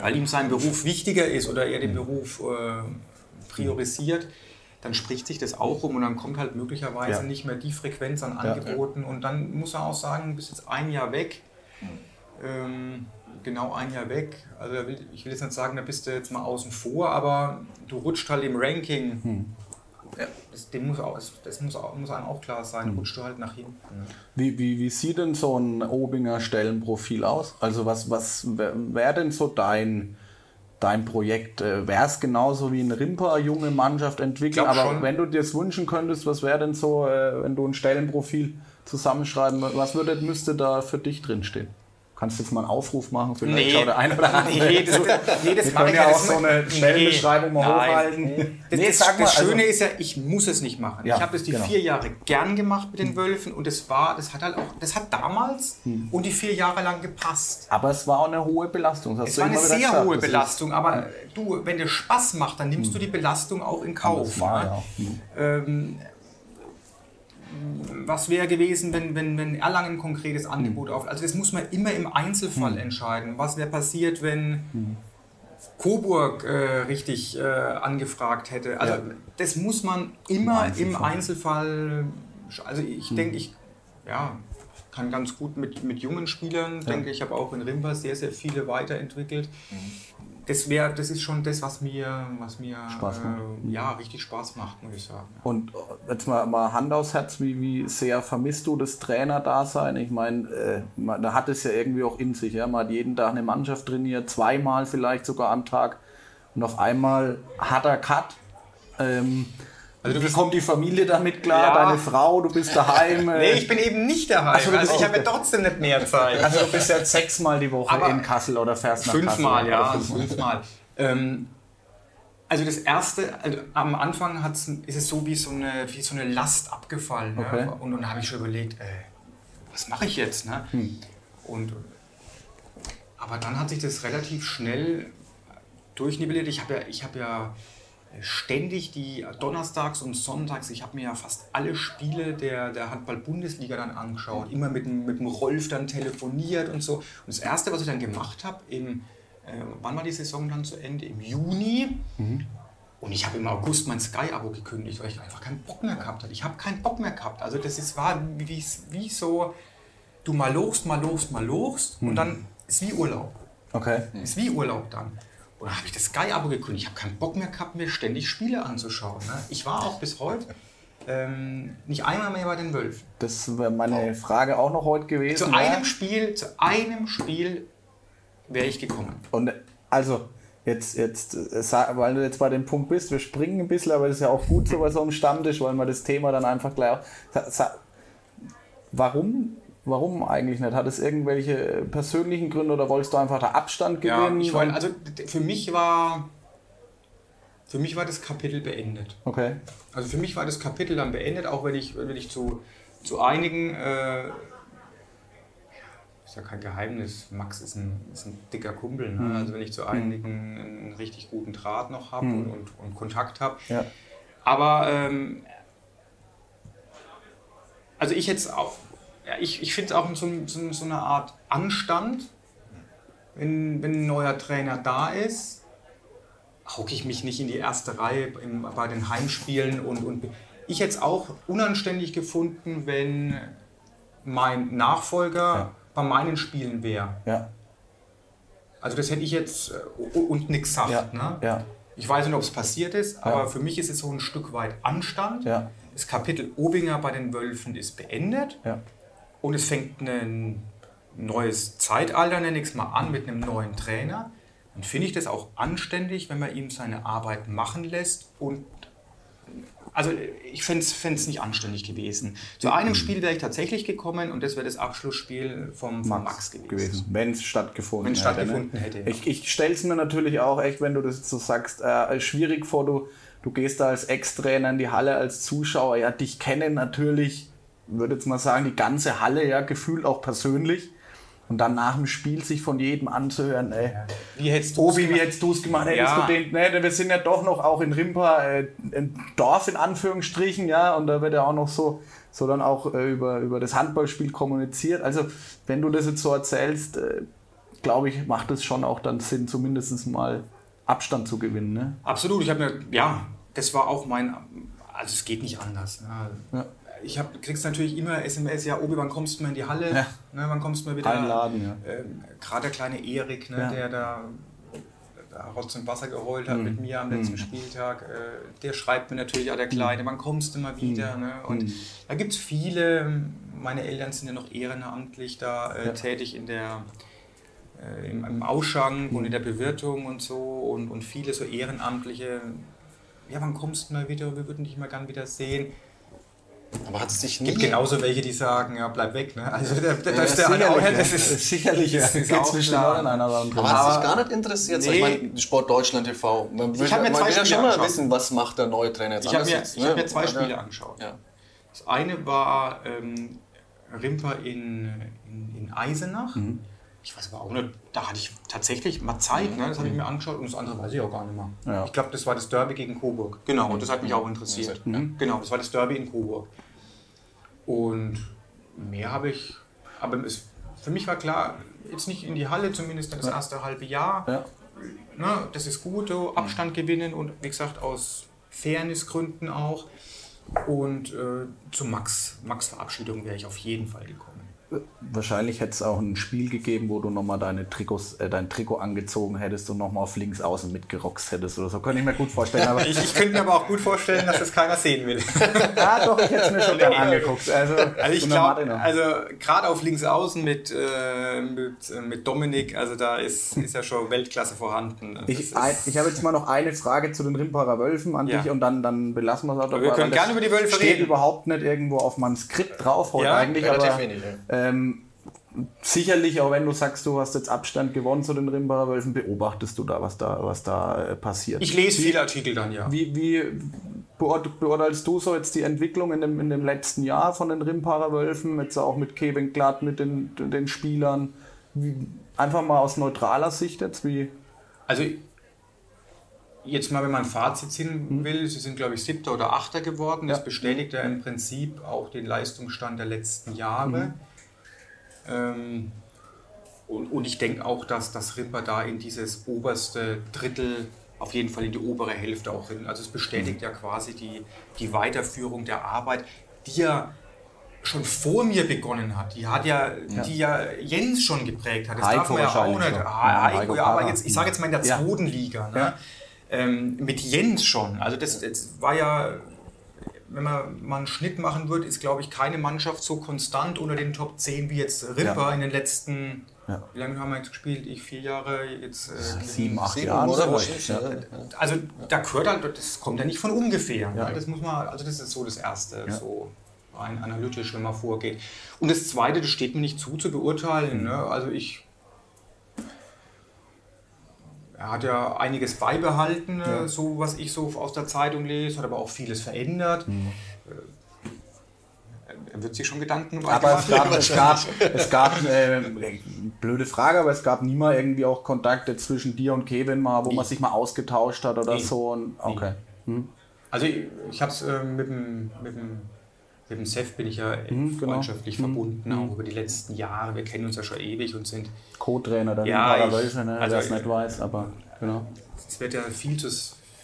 B: weil ihm sein Beruf wichtiger ist oder er den mhm. Beruf äh, priorisiert, dann spricht sich das auch rum und dann kommt halt möglicherweise ja. nicht mehr die Frequenz an Angeboten ja. und dann muss er auch sagen, bis jetzt ein Jahr weg. Mhm. Ähm, genau ein Jahr weg. Also ich will jetzt nicht sagen, da bist du jetzt mal außen vor, aber du rutscht halt im Ranking hm. Ja, das, dem muss, auch, das muss, auch, muss einem auch klar sein, mhm. rutscht du halt nach hinten.
A: Wie, wie, wie sieht denn so ein Obinger Stellenprofil aus? Also was, was wäre denn so dein, dein Projekt? Äh, wäre es genauso wie ein Rimper, junge Mannschaft entwickeln? Aber schon. wenn du dir es wünschen könntest, was wäre denn so, äh, wenn du ein Stellenprofil zusammenschreiben, was würde, müsste da für dich drinstehen? Kannst du jetzt mal einen Aufruf machen? Vielleicht nee. der eine oder [LAUGHS] andere. Nee, das, nee, das ja auch so eine Stellenbeschreibung nee. mal hochhalten.
B: Nee. Das, nee, das, das Schöne also, ist ja, ich muss es nicht machen. Ja, ich habe das die genau. vier Jahre gern gemacht mit den hm. Wölfen und das war, das hat halt auch, das hat damals hm. und die vier Jahre lang gepasst.
A: Aber es war auch eine hohe Belastung.
B: es war eine sehr gesagt. hohe Belastung, aber hm. du, wenn dir Spaß macht, dann nimmst hm. du die Belastung auch in Kauf. Das war, ne? ja. Hm. ähm, was wäre gewesen, wenn, wenn, wenn Erlangen ein konkretes Angebot mhm. auf. Also das muss man immer im Einzelfall mhm. entscheiden. Was wäre passiert, wenn mhm. Coburg äh, richtig äh, angefragt hätte? Also ja. das muss man immer im Einzelfall. Im Einzelfall also ich denke, ich ja, kann ganz gut mit, mit jungen Spielern, ja. denke ich, habe auch in Rimba sehr, sehr viele weiterentwickelt. Mhm das wäre, das ist schon das, was mir, was mir Spaß macht. Äh, ja, richtig Spaß macht, muss ich sagen.
A: Und äh, jetzt mal, mal Hand aufs Herz, wie, wie sehr vermisst du das Trainerdasein? Ich meine, äh, da hat es ja irgendwie auch in sich. Ja? Man hat jeden Tag eine Mannschaft trainiert, zweimal vielleicht sogar am Tag. Und auf einmal hat er Cut. Ähm, also Wie kommt die Familie damit klar? Ja. Deine Frau, du bist daheim? [LAUGHS]
B: nee, ich bin eben nicht daheim. Also, also ich habe ja trotzdem nicht mehr Zeit.
A: Also du bist ja sechsmal die Woche Aber in Kassel oder fährst nach
B: fünfmal, Kassel? Ja, fünfmal, fünfmal. Ähm, also das erste, also am Anfang hat's, ist es so wie so eine, wie so eine Last abgefallen. Ne? Okay. Ne? Und, dann habe ich schon überlegt, ey, was mache ich jetzt? Ne? Hm. Und, aber dann hat sich das relativ schnell durchnivelliert. Ich habe ja, ich habe ja ständig die Donnerstags und Sonntags, ich habe mir ja fast alle Spiele der, der Handball-Bundesliga dann angeschaut, immer mit, mit dem Rolf dann telefoniert und so. Und das Erste, was ich dann gemacht habe, im, äh, wann war die Saison dann zu Ende? Im Juni. Mhm. Und ich habe im August mein Sky-Abo gekündigt, weil ich einfach keinen Bock mehr gehabt habe. Ich habe keinen Bock mehr gehabt. Also das ist, war wie, wie so, du mal lochst, mal lochst, mal lochst mhm. und dann ist wie Urlaub.
A: Okay.
B: Ist wie Urlaub dann. Dann habe ich das Sky-Abo gekündigt. Ich habe keinen Bock mehr gehabt, mir ständig Spiele anzuschauen. Ne? Ich war auch bis heute ähm, nicht einmal mehr bei den Wölfen.
A: Das wäre meine oh. Frage auch noch heute gewesen.
B: Zu einem ja? Spiel, zu einem Spiel wäre ich gekommen.
A: Und also, jetzt, jetzt, äh, weil du jetzt bei dem Punkt bist, wir springen ein bisschen, aber das ist ja auch gut so bei so einem Stammtisch, weil man das Thema dann einfach gleich. Warum Warum eigentlich nicht? Hat es irgendwelche persönlichen Gründe oder wolltest du einfach da Abstand gewinnen?
B: Ja, ich wollte, also für mich war für mich war das Kapitel beendet.
A: Okay.
B: Also für mich war das Kapitel dann beendet, auch wenn ich, wenn ich zu, zu einigen, äh, ist ja kein Geheimnis, Max ist ein, ist ein dicker Kumpel. Ne? Mhm. Also wenn ich zu einigen einen richtig guten Draht noch habe mhm. und, und, und, Kontakt habe.
A: Ja.
B: Aber ähm, also ich jetzt auch ja, ich, ich finde es auch so, so, so, eine Art Anstand, wenn, wenn ein neuer Trainer da ist, hocke ich mich nicht in die erste Reihe im, bei den Heimspielen und, und ich hätte es auch unanständig gefunden, wenn mein Nachfolger ja. bei meinen Spielen wäre.
A: Ja.
B: Also das hätte ich jetzt äh, und nichts sagt.
A: Ja.
B: Ne?
A: Ja.
B: Ich weiß nicht, ob es passiert ist, aber für mich ist es so ein Stück weit Anstand.
A: Ja.
B: Das Kapitel Obinger bei den Wölfen ist beendet
A: Ja.
B: Und es fängt ein neues Zeitalter, nenne ich es mal an, mit einem neuen Trainer. Dann finde ich das auch anständig, wenn man ihm seine Arbeit machen lässt und also ich fände es nicht anständig gewesen. Zu einem Spiel wäre ich tatsächlich gekommen und das wäre das Abschlussspiel vom, vom Max, gewesen.
A: Wenn es stattgefunden
B: Wenn's
A: hätte.
B: stattgefunden
A: ne?
B: hätte, ja.
A: Ich, ich stelle es mir natürlich auch echt, wenn du das so sagst, äh, schwierig vor. Du, du gehst da als Ex-Trainer in die Halle als Zuschauer. Ja, dich kennen natürlich, würde jetzt mal sagen, die ganze Halle ja gefühlt auch persönlich. Und dann nach dem Spiel sich von jedem anzuhören, ey,
B: Wie hättest
A: Obi, wie
B: gemacht?
A: hättest du es gemacht? Hättest
B: Ja.
A: du den, ne, wir sind ja doch noch auch in Rimpa äh, ein Dorf in Anführungsstrichen, ja, und da wird ja auch noch so, so dann auch äh, über, über das Handballspiel kommuniziert. Also, wenn du das jetzt so erzählst, äh, glaube ich, macht es schon auch dann Sinn, zumindest mal Abstand zu gewinnen. Ne?
B: Absolut, ich habe mir, ja, das war auch mein, also es geht nicht anders. Ne?
A: Ja.
B: Ich hab, kriegst natürlich immer SMS, ja, Obi, wann kommst du mal in die Halle?
A: Ja.
B: Ne, wann kommst du mal wieder?
A: Einladen, ja.
B: Ähm, Gerade der kleine Erik, ne,
A: Ja.
B: der da, Rotz und Wasser geheult hat
A: Mhm.
B: mit mir am letzten Spieltag, äh, der schreibt mir natürlich, ja, der Kleine, wann kommst du mal wieder? Ne? Und
A: Mhm.
B: da gibt es viele, meine Eltern sind ja noch ehrenamtlich da äh,
A: Ja.
B: tätig in der äh, im, im Ausschank und in der Bewirtung und so und, und viele so Ehrenamtliche. Ja, wann kommst du mal wieder? Wir würden dich mal gern wieder sehen.
C: Aber hat es dich
B: Es
C: nie...
B: gibt genauso welche, die sagen, ja, bleib weg. Ne? Also der, der,
C: Ja,
B: das, der eine auch,
A: sicherlich, [LAUGHS]
B: das ist,
A: sicherlich,
B: das ist
A: Geht
B: auch
A: zwischen
B: klar.
A: den einer oder anderen.
C: Aber hat es dich gar nicht interessiert? So,
B: Nee.
C: Ich meine, Sport Deutschland TV. Man will,
B: hab mir
C: man
B: zwei Spiele
C: schon mal
B: angeschaut.
C: wissen, was macht der neue Trainer jetzt
B: Ich habe
C: anders
B: mir,
C: jetzt,
B: ich
C: ne?
B: hab mir zwei
C: Ja.
B: Spiele angeschaut.
C: Ja.
B: Das eine war ähm, Rimper in, in, in Eisenach. Ich weiß aber auch nicht, da hatte ich tatsächlich mal Zeit, ne? das habe ich mir angeschaut und das andere weiß ich auch gar nicht mehr.
A: Ja.
B: Ich glaube, das war das Derby gegen Coburg. Genau, und das hat mich auch interessiert. Genau, das war das Derby in Coburg. Und mehr habe ich, aber es, für mich war klar, jetzt nicht in die Halle, zumindest das erste halbe Jahr.
A: Ja.
B: Ne, das ist gut, so Abstand gewinnen und wie gesagt aus Fairnessgründen auch. Und äh, zu Max, Max Verabschiedung wäre ich auf jeden Fall gekommen.
A: Wahrscheinlich hätte es auch ein Spiel gegeben, wo du nochmal deine Trikots, äh, dein Trikot angezogen hättest und nochmal auf links außen mitgerockst hättest oder so. Könnte ich mir gut vorstellen. Aber
B: Ich, ich könnte mir aber auch gut vorstellen, dass das keiner sehen will. [LAUGHS]
A: ja, doch, ich hätte es mir schon gerne angeguckt. Also,
B: Also ich glaube, also gerade auf links außen mit, äh, mit, äh, mit Dominik, also da ist, ist ja schon Weltklasse vorhanden. Das
A: Ich, ein, ich habe jetzt mal noch eine Frage zu den Rimparer Wölfen an
B: Ja.
A: dich und dann, dann belassen wir es auch dabei.
B: wir können gerne über die Wölfe
A: steht
B: reden.
A: überhaupt nicht irgendwo auf meinem Skript drauf heute
B: Ja,
A: eigentlich,
C: relativ
A: aber
C: wenig, ja.
A: Ähm, sicherlich, auch wenn du sagst, du hast jetzt Abstand gewonnen zu den Rimparer Wölfen, beobachtest du da, was da, was da äh, passiert.
B: ich lese viele Artikel dann, ja.
A: Wie, wie beurt- beurteilst du so jetzt die Entwicklung in dem, in dem letzten Jahr von den Rimparer Wölfen, jetzt auch mit Kevin Glatt, mit den, den Spielern? Wie, einfach mal aus neutraler Sicht jetzt, wie.
B: Also jetzt mal, wenn man ein Fazit ziehen will, sie sind, glaube ich, siebter oder achter geworden. Das
A: Ja.
B: bestätigt ja im Prinzip auch den Leistungsstand der letzten Jahre. Ähm, und, und ich denke auch, dass das Rimper da in dieses oberste Drittel, auf jeden Fall in die obere Hälfte auch hin. Also es bestätigt ja quasi die, die Weiterführung der Arbeit, die ja schon vor mir begonnen hat. Die hat ja, die ja Jens schon geprägt hat. Das
A: Heiko
B: darf man ja auch nicht.
A: schon.
B: Ah,
A: Ja,
B: Heiko,
A: Heiko
B: ja, aber jetzt, ich sage jetzt mal in der
A: Ja.
B: zweiten Liga. Ne?
A: Ja.
B: Ähm, mit Jens schon. Also das, das war ja, wenn man mal einen Schnitt machen würde, ist glaube ich keine Mannschaft so konstant unter den Top 10 wie jetzt Rimper
A: Ja.
B: in den letzten,
A: Ja.
B: wie lange haben wir jetzt gespielt? Ich vier Jahre, jetzt äh,
A: Sieben, acht
C: Sieben,
A: Jahren
C: oder? Wahrscheinlich,
A: Ja.
C: ja.
B: also da gehört halt, das kommt ja nicht von ungefähr.
A: Ja.
B: Ne? Das muss man, also das ist so das Erste,
A: Ja.
B: so rein analytisch, wenn man vorgeht. Und das Zweite, das steht mir nicht zu, zu beurteilen.
A: Mhm.
B: Ne? Also ich er hat ja einiges beibehalten, äh, so was ich so aus der Zeitung lese, hat aber auch vieles verändert.
A: Mhm.
B: Äh, Er wird sich schon Gedanken um
A: Aber es gab, es gab, [LAUGHS] es gab äh, blöde Frage, aber es gab nie mal irgendwie auch Kontakte zwischen dir und Kevin mal, wo
B: Nie.
A: man sich mal ausgetauscht hat oder
B: Nie.
A: so. Okay.
B: Also ich, ich habe es äh, mit dem, mit dem mit dem Seth bin ich ja
A: Mhm, genau.
B: freundschaftlich verbunden, auch über die letzten Jahre. Wir kennen uns ja schon ewig und sind
A: Co-Trainer der
B: Ja,
A: Wölfe, ne,
B: also-
A: wer es nicht weiß, aber genau.
B: es wird ja viel zu,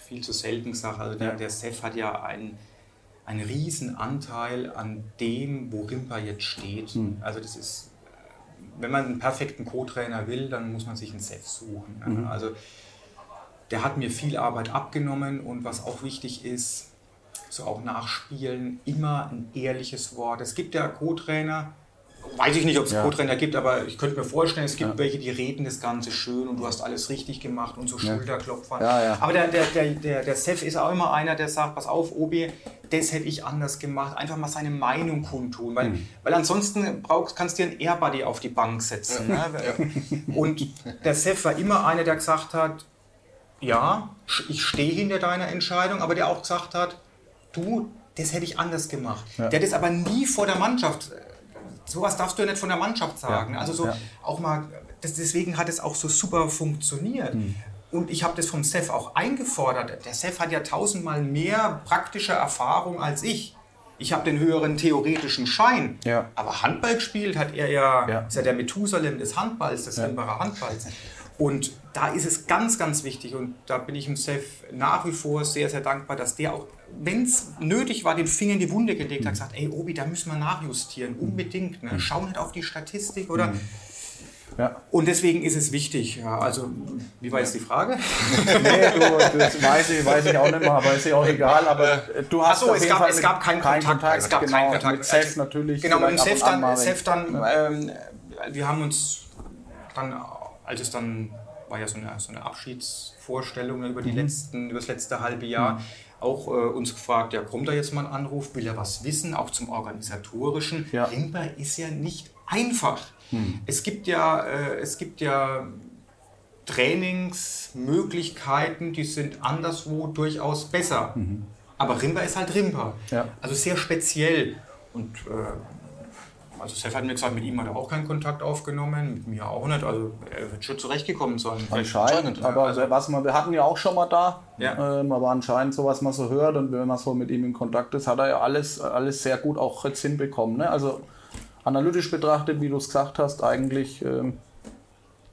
B: viel zu selten gesagt. Also der,
A: Ja.
B: der Seth hat ja einen, einen riesen Anteil an dem, wo Rimpa jetzt steht.
A: Hm.
B: Also das ist, wenn man einen perfekten Co-Trainer will, dann muss man sich einen Seth suchen.
A: Mhm.
B: Also der hat mir viel Arbeit abgenommen und was auch wichtig ist, so auch nachspielen, immer ein ehrliches Wort. Es gibt ja Co-Trainer, weiß ich nicht, ob es ja. Co-Trainer gibt, aber ich könnte mir vorstellen, es gibt ja. welche, die reden das Ganze schön und du hast alles richtig gemacht und so Schulterklopfer. Ja, aber der, der, der, der, der Sef ist auch immer einer, der sagt, pass auf, Obi, das hätte ich anders gemacht. Einfach mal seine Meinung kundtun. Weil, mhm. weil ansonsten brauchst, kannst du dir einen Airbuddy auf die Bank setzen. Ne? Und der Sef war immer einer, der gesagt hat, ja, ich stehe hinter deiner Entscheidung, aber der auch gesagt hat, du, das hätte ich anders gemacht. Ja. Der das aber nie vor der Mannschaft, sowas darfst du ja nicht von der Mannschaft sagen. Ja. Also so ja. auch mal, das, deswegen hat es auch so super funktioniert. Mhm. Und ich habe das vom Seth auch eingefordert. Der Seth hat ja tausendmal mehr praktische Erfahrung als ich. Ich habe den höheren theoretischen Schein. Ja. Aber Handball gespielt hat er ja, ja. ist ja der Methusalem des Handballs, des ja. Handballs. Und da ist es ganz, ganz wichtig und da bin ich dem Seth nach wie vor sehr, sehr dankbar, dass der auch, wenn es nötig war, den Finger in die Wunde gelegt hat, mhm. gesagt, ey Obi, da müssen wir nachjustieren, unbedingt. Ne? Mhm. Schau nicht auf die Statistik oder... Mhm. Ja. Und deswegen ist es wichtig. Ja, also, wie war jetzt die Frage? [LAUGHS]
A: nee, du, das weiß ich, weiß ich auch nicht mehr, aber ist ja auch egal. Aber du hast
B: Achso, es, gab, es gab keinen Kontakt. Kontakt.
A: Es gab genau, keinen Kontakt. Mit Seth natürlich.
B: Genau, mit Seth dann, Seth dann ähm, wir haben uns dann als es dann war ja so eine, so eine Abschiedsvorstellung über, die mhm. letzten, über das letzte halbe Jahr, mhm. auch äh, uns gefragt, ja, kommt da jetzt mal ein Anruf, will er was wissen, auch zum Organisatorischen. Ja. Rimba ist ja nicht einfach. Mhm. Es gibt ja, äh, es gibt ja Trainingsmöglichkeiten, die sind anderswo durchaus besser. Mhm. Aber Rimba ist halt Rimba. Ja. Also sehr speziell. Und äh, also Seth hat mir gesagt, mit ihm hat er auch keinen Kontakt aufgenommen, mit mir auch nicht. Also er wird schon zurechtgekommen sein.
A: Anscheinend, aber also, was man, wir hatten ja auch schon mal da, ja. ähm, aber anscheinend so, was man so hört und wenn man so mit ihm in Kontakt ist, hat er ja alles, alles sehr gut auch jetzt hinbekommen. Ne? Also analytisch betrachtet, wie du es gesagt hast, eigentlich ähm,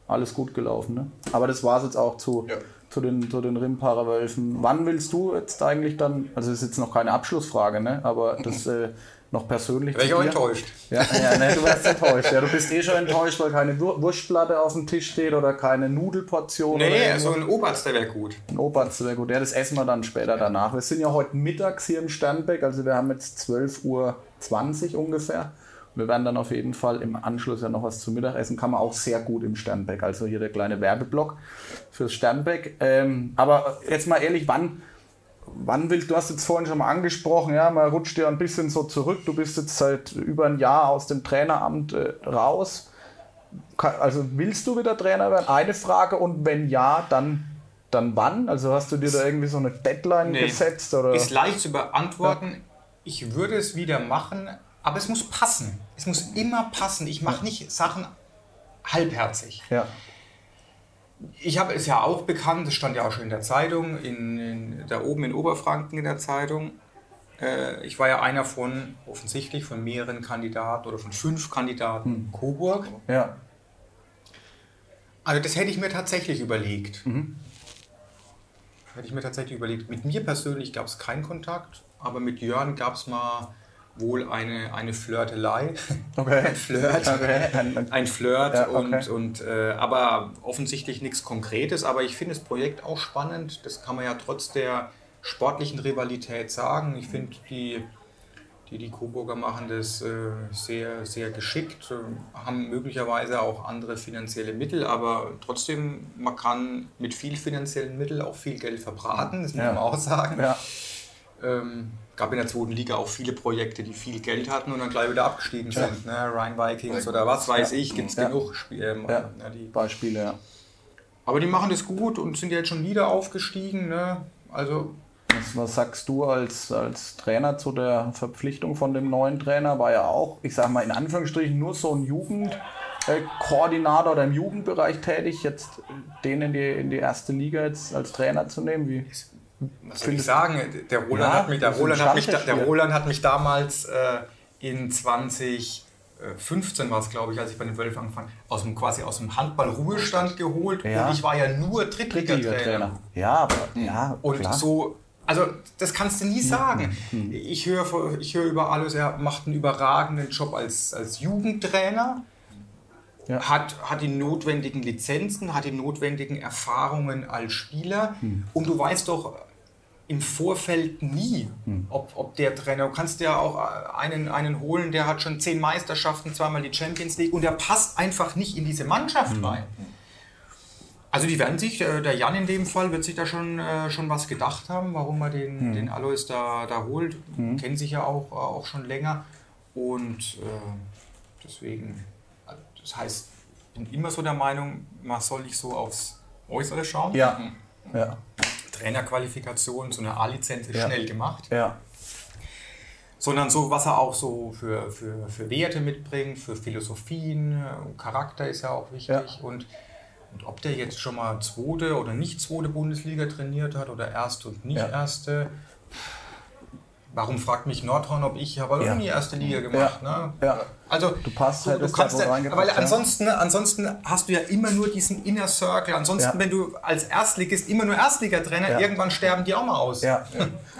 A: alles gut gelaufen. Ne? Aber das war es jetzt auch zu, ja. zu den, zu den Rimparer Wölfen. Wann willst du jetzt eigentlich dann, also das ist jetzt noch keine Abschlussfrage, ne? aber das... [LAUGHS] Äh, noch persönlich.
B: Wäre ich auch enttäuscht.
A: Ja, ja ne, du wärst enttäuscht. Ja, du bist eh schon enttäuscht, weil keine Wurstplatte auf dem Tisch steht oder keine Nudelportion.
B: Nee, so ein Oberst, der wäre gut.
A: Ein Oberst wäre gut. Ja, das essen wir dann später danach. Wir sind ja heute mittags hier im Sternbeck, also wir haben jetzt 12.20 Uhr ungefähr. Wir werden dann auf jeden Fall im Anschluss ja noch was zum Mittagessen. Kann man auch sehr gut im Sternbeck. Also hier der kleine Werbeblock fürs Sternbeck. Ähm, aber jetzt mal ehrlich, wann wann willst du, hast jetzt vorhin schon mal angesprochen, ja, man rutscht dir ein bisschen so zurück, du bist jetzt seit über ein Jahr aus dem Traineramt äh, raus. Also willst du wieder Trainer werden? Eine Frage und wenn ja, dann, dann wann? Also hast du dir da irgendwie so eine Deadline nee, gesetzt? Oder?
B: Ist leicht zu beantworten. Ja. Ich würde es wieder machen, aber es muss passen. Es muss immer passen. Ich mache nicht Sachen halbherzig. Ja ich habe es ja auch bekannt, das stand ja auch schon in der Zeitung, in, in, da oben in Oberfranken in der Zeitung. Äh, ich war ja einer von, offensichtlich, von mehreren Kandidaten oder von fünf Kandidaten hm. Coburg. Ja. Also das hätte ich mir tatsächlich überlegt. Mhm. Hätte ich mir tatsächlich überlegt. Mit mir persönlich gab es keinen Kontakt, aber mit Jörn gab es mal wohl eine, eine Flirtelei. Okay. [LAUGHS] ein Flirt. Okay. Ein Flirt. Ja, okay. und, und, äh, aber offensichtlich nichts Konkretes. Aber ich finde das Projekt auch spannend. Das kann man ja trotz der sportlichen Rivalität sagen. Ich finde, die, die, die Coburger machen das äh, sehr, sehr geschickt, äh, haben möglicherweise auch andere finanzielle Mittel, aber trotzdem, man kann mit viel finanziellen Mitteln auch viel Geld verbraten, das muss ja. man auch sagen. Ja. Ähm, gab in der zweiten Liga auch viele Projekte, die viel Geld hatten und dann gleich wieder abgestiegen ja. sind. Ne? Rhine Vikings oder was weiß ja. ich, gibt es ja. genug Spiel, ähm,
A: ja. die, Beispiele. Ja.
B: Aber die machen das gut und sind jetzt schon wieder aufgestiegen. Ne? Also
A: was, was, sagst du als, als Trainer zu der Verpflichtung von dem neuen Trainer? War ja auch, ich sag mal in Anführungsstrichen, nur so ein Jugendkoordinator oder im Jugendbereich tätig, jetzt den in die, in die erste Liga jetzt als Trainer zu nehmen. Wie,
B: was soll ich sagen? Der Roland, ja, hat, mich, der Roland, hat, mich, der Roland hat mich damals äh, in 2015 war es, glaube ich, als ich bei den Wölfen angefangen aus dem quasi aus dem Handball-Ruhestand geholt ja. und ich war ja nur Drittliga-Trainer.
A: Ja, aber ja.
B: Und klar. so, also das kannst du nie sagen. Mhm. Ich höre ich hör über alles, er macht einen überragenden Job als, als Jugendtrainer ja. hat, hat die notwendigen Lizenzen, hat die notwendigen Erfahrungen als Spieler. Hm. Und du weißt doch im Vorfeld nie, hm. ob, ob der Trainer, du kannst ja auch einen, einen holen, der hat schon zehn Meisterschaften, zweimal die Champions League und der passt einfach nicht in diese Mannschaft hm. rein. Also die werden sich, äh, der Jan in dem Fall wird sich da schon, äh, schon was gedacht haben, warum er den, mhm. den Alois da, da holt. Mhm. Kennen sich ja auch, auch schon länger. Und äh, deswegen, das heißt, ich bin immer so der Meinung, man soll nicht so aufs Äußere schauen.
A: Ja. ja.
B: Trainerqualifikation, so eine A-Lizenz ist
A: ja.
B: schnell gemacht.
A: Ja.
B: Sondern so, was er auch so für, für, für Werte mitbringt, für Philosophien, Charakter ist ja auch wichtig. Ja. Und und ob der jetzt schon mal zweite oder nicht zweite Bundesliga trainiert hat oder erste und nicht erste, Warum fragt mich Nordhorn, ob ich habe ja. nie erste Liga gemacht.
A: Ja. Ne? ja.
B: Also
A: du passt halt,
B: du, du kannst ja, weil ansonsten, ansonsten hast du ja immer nur diesen Inner Circle. Ansonsten, wenn du als Erstligist immer nur Erstligatrainer, irgendwann sterben die auch mal aus.
A: Ja.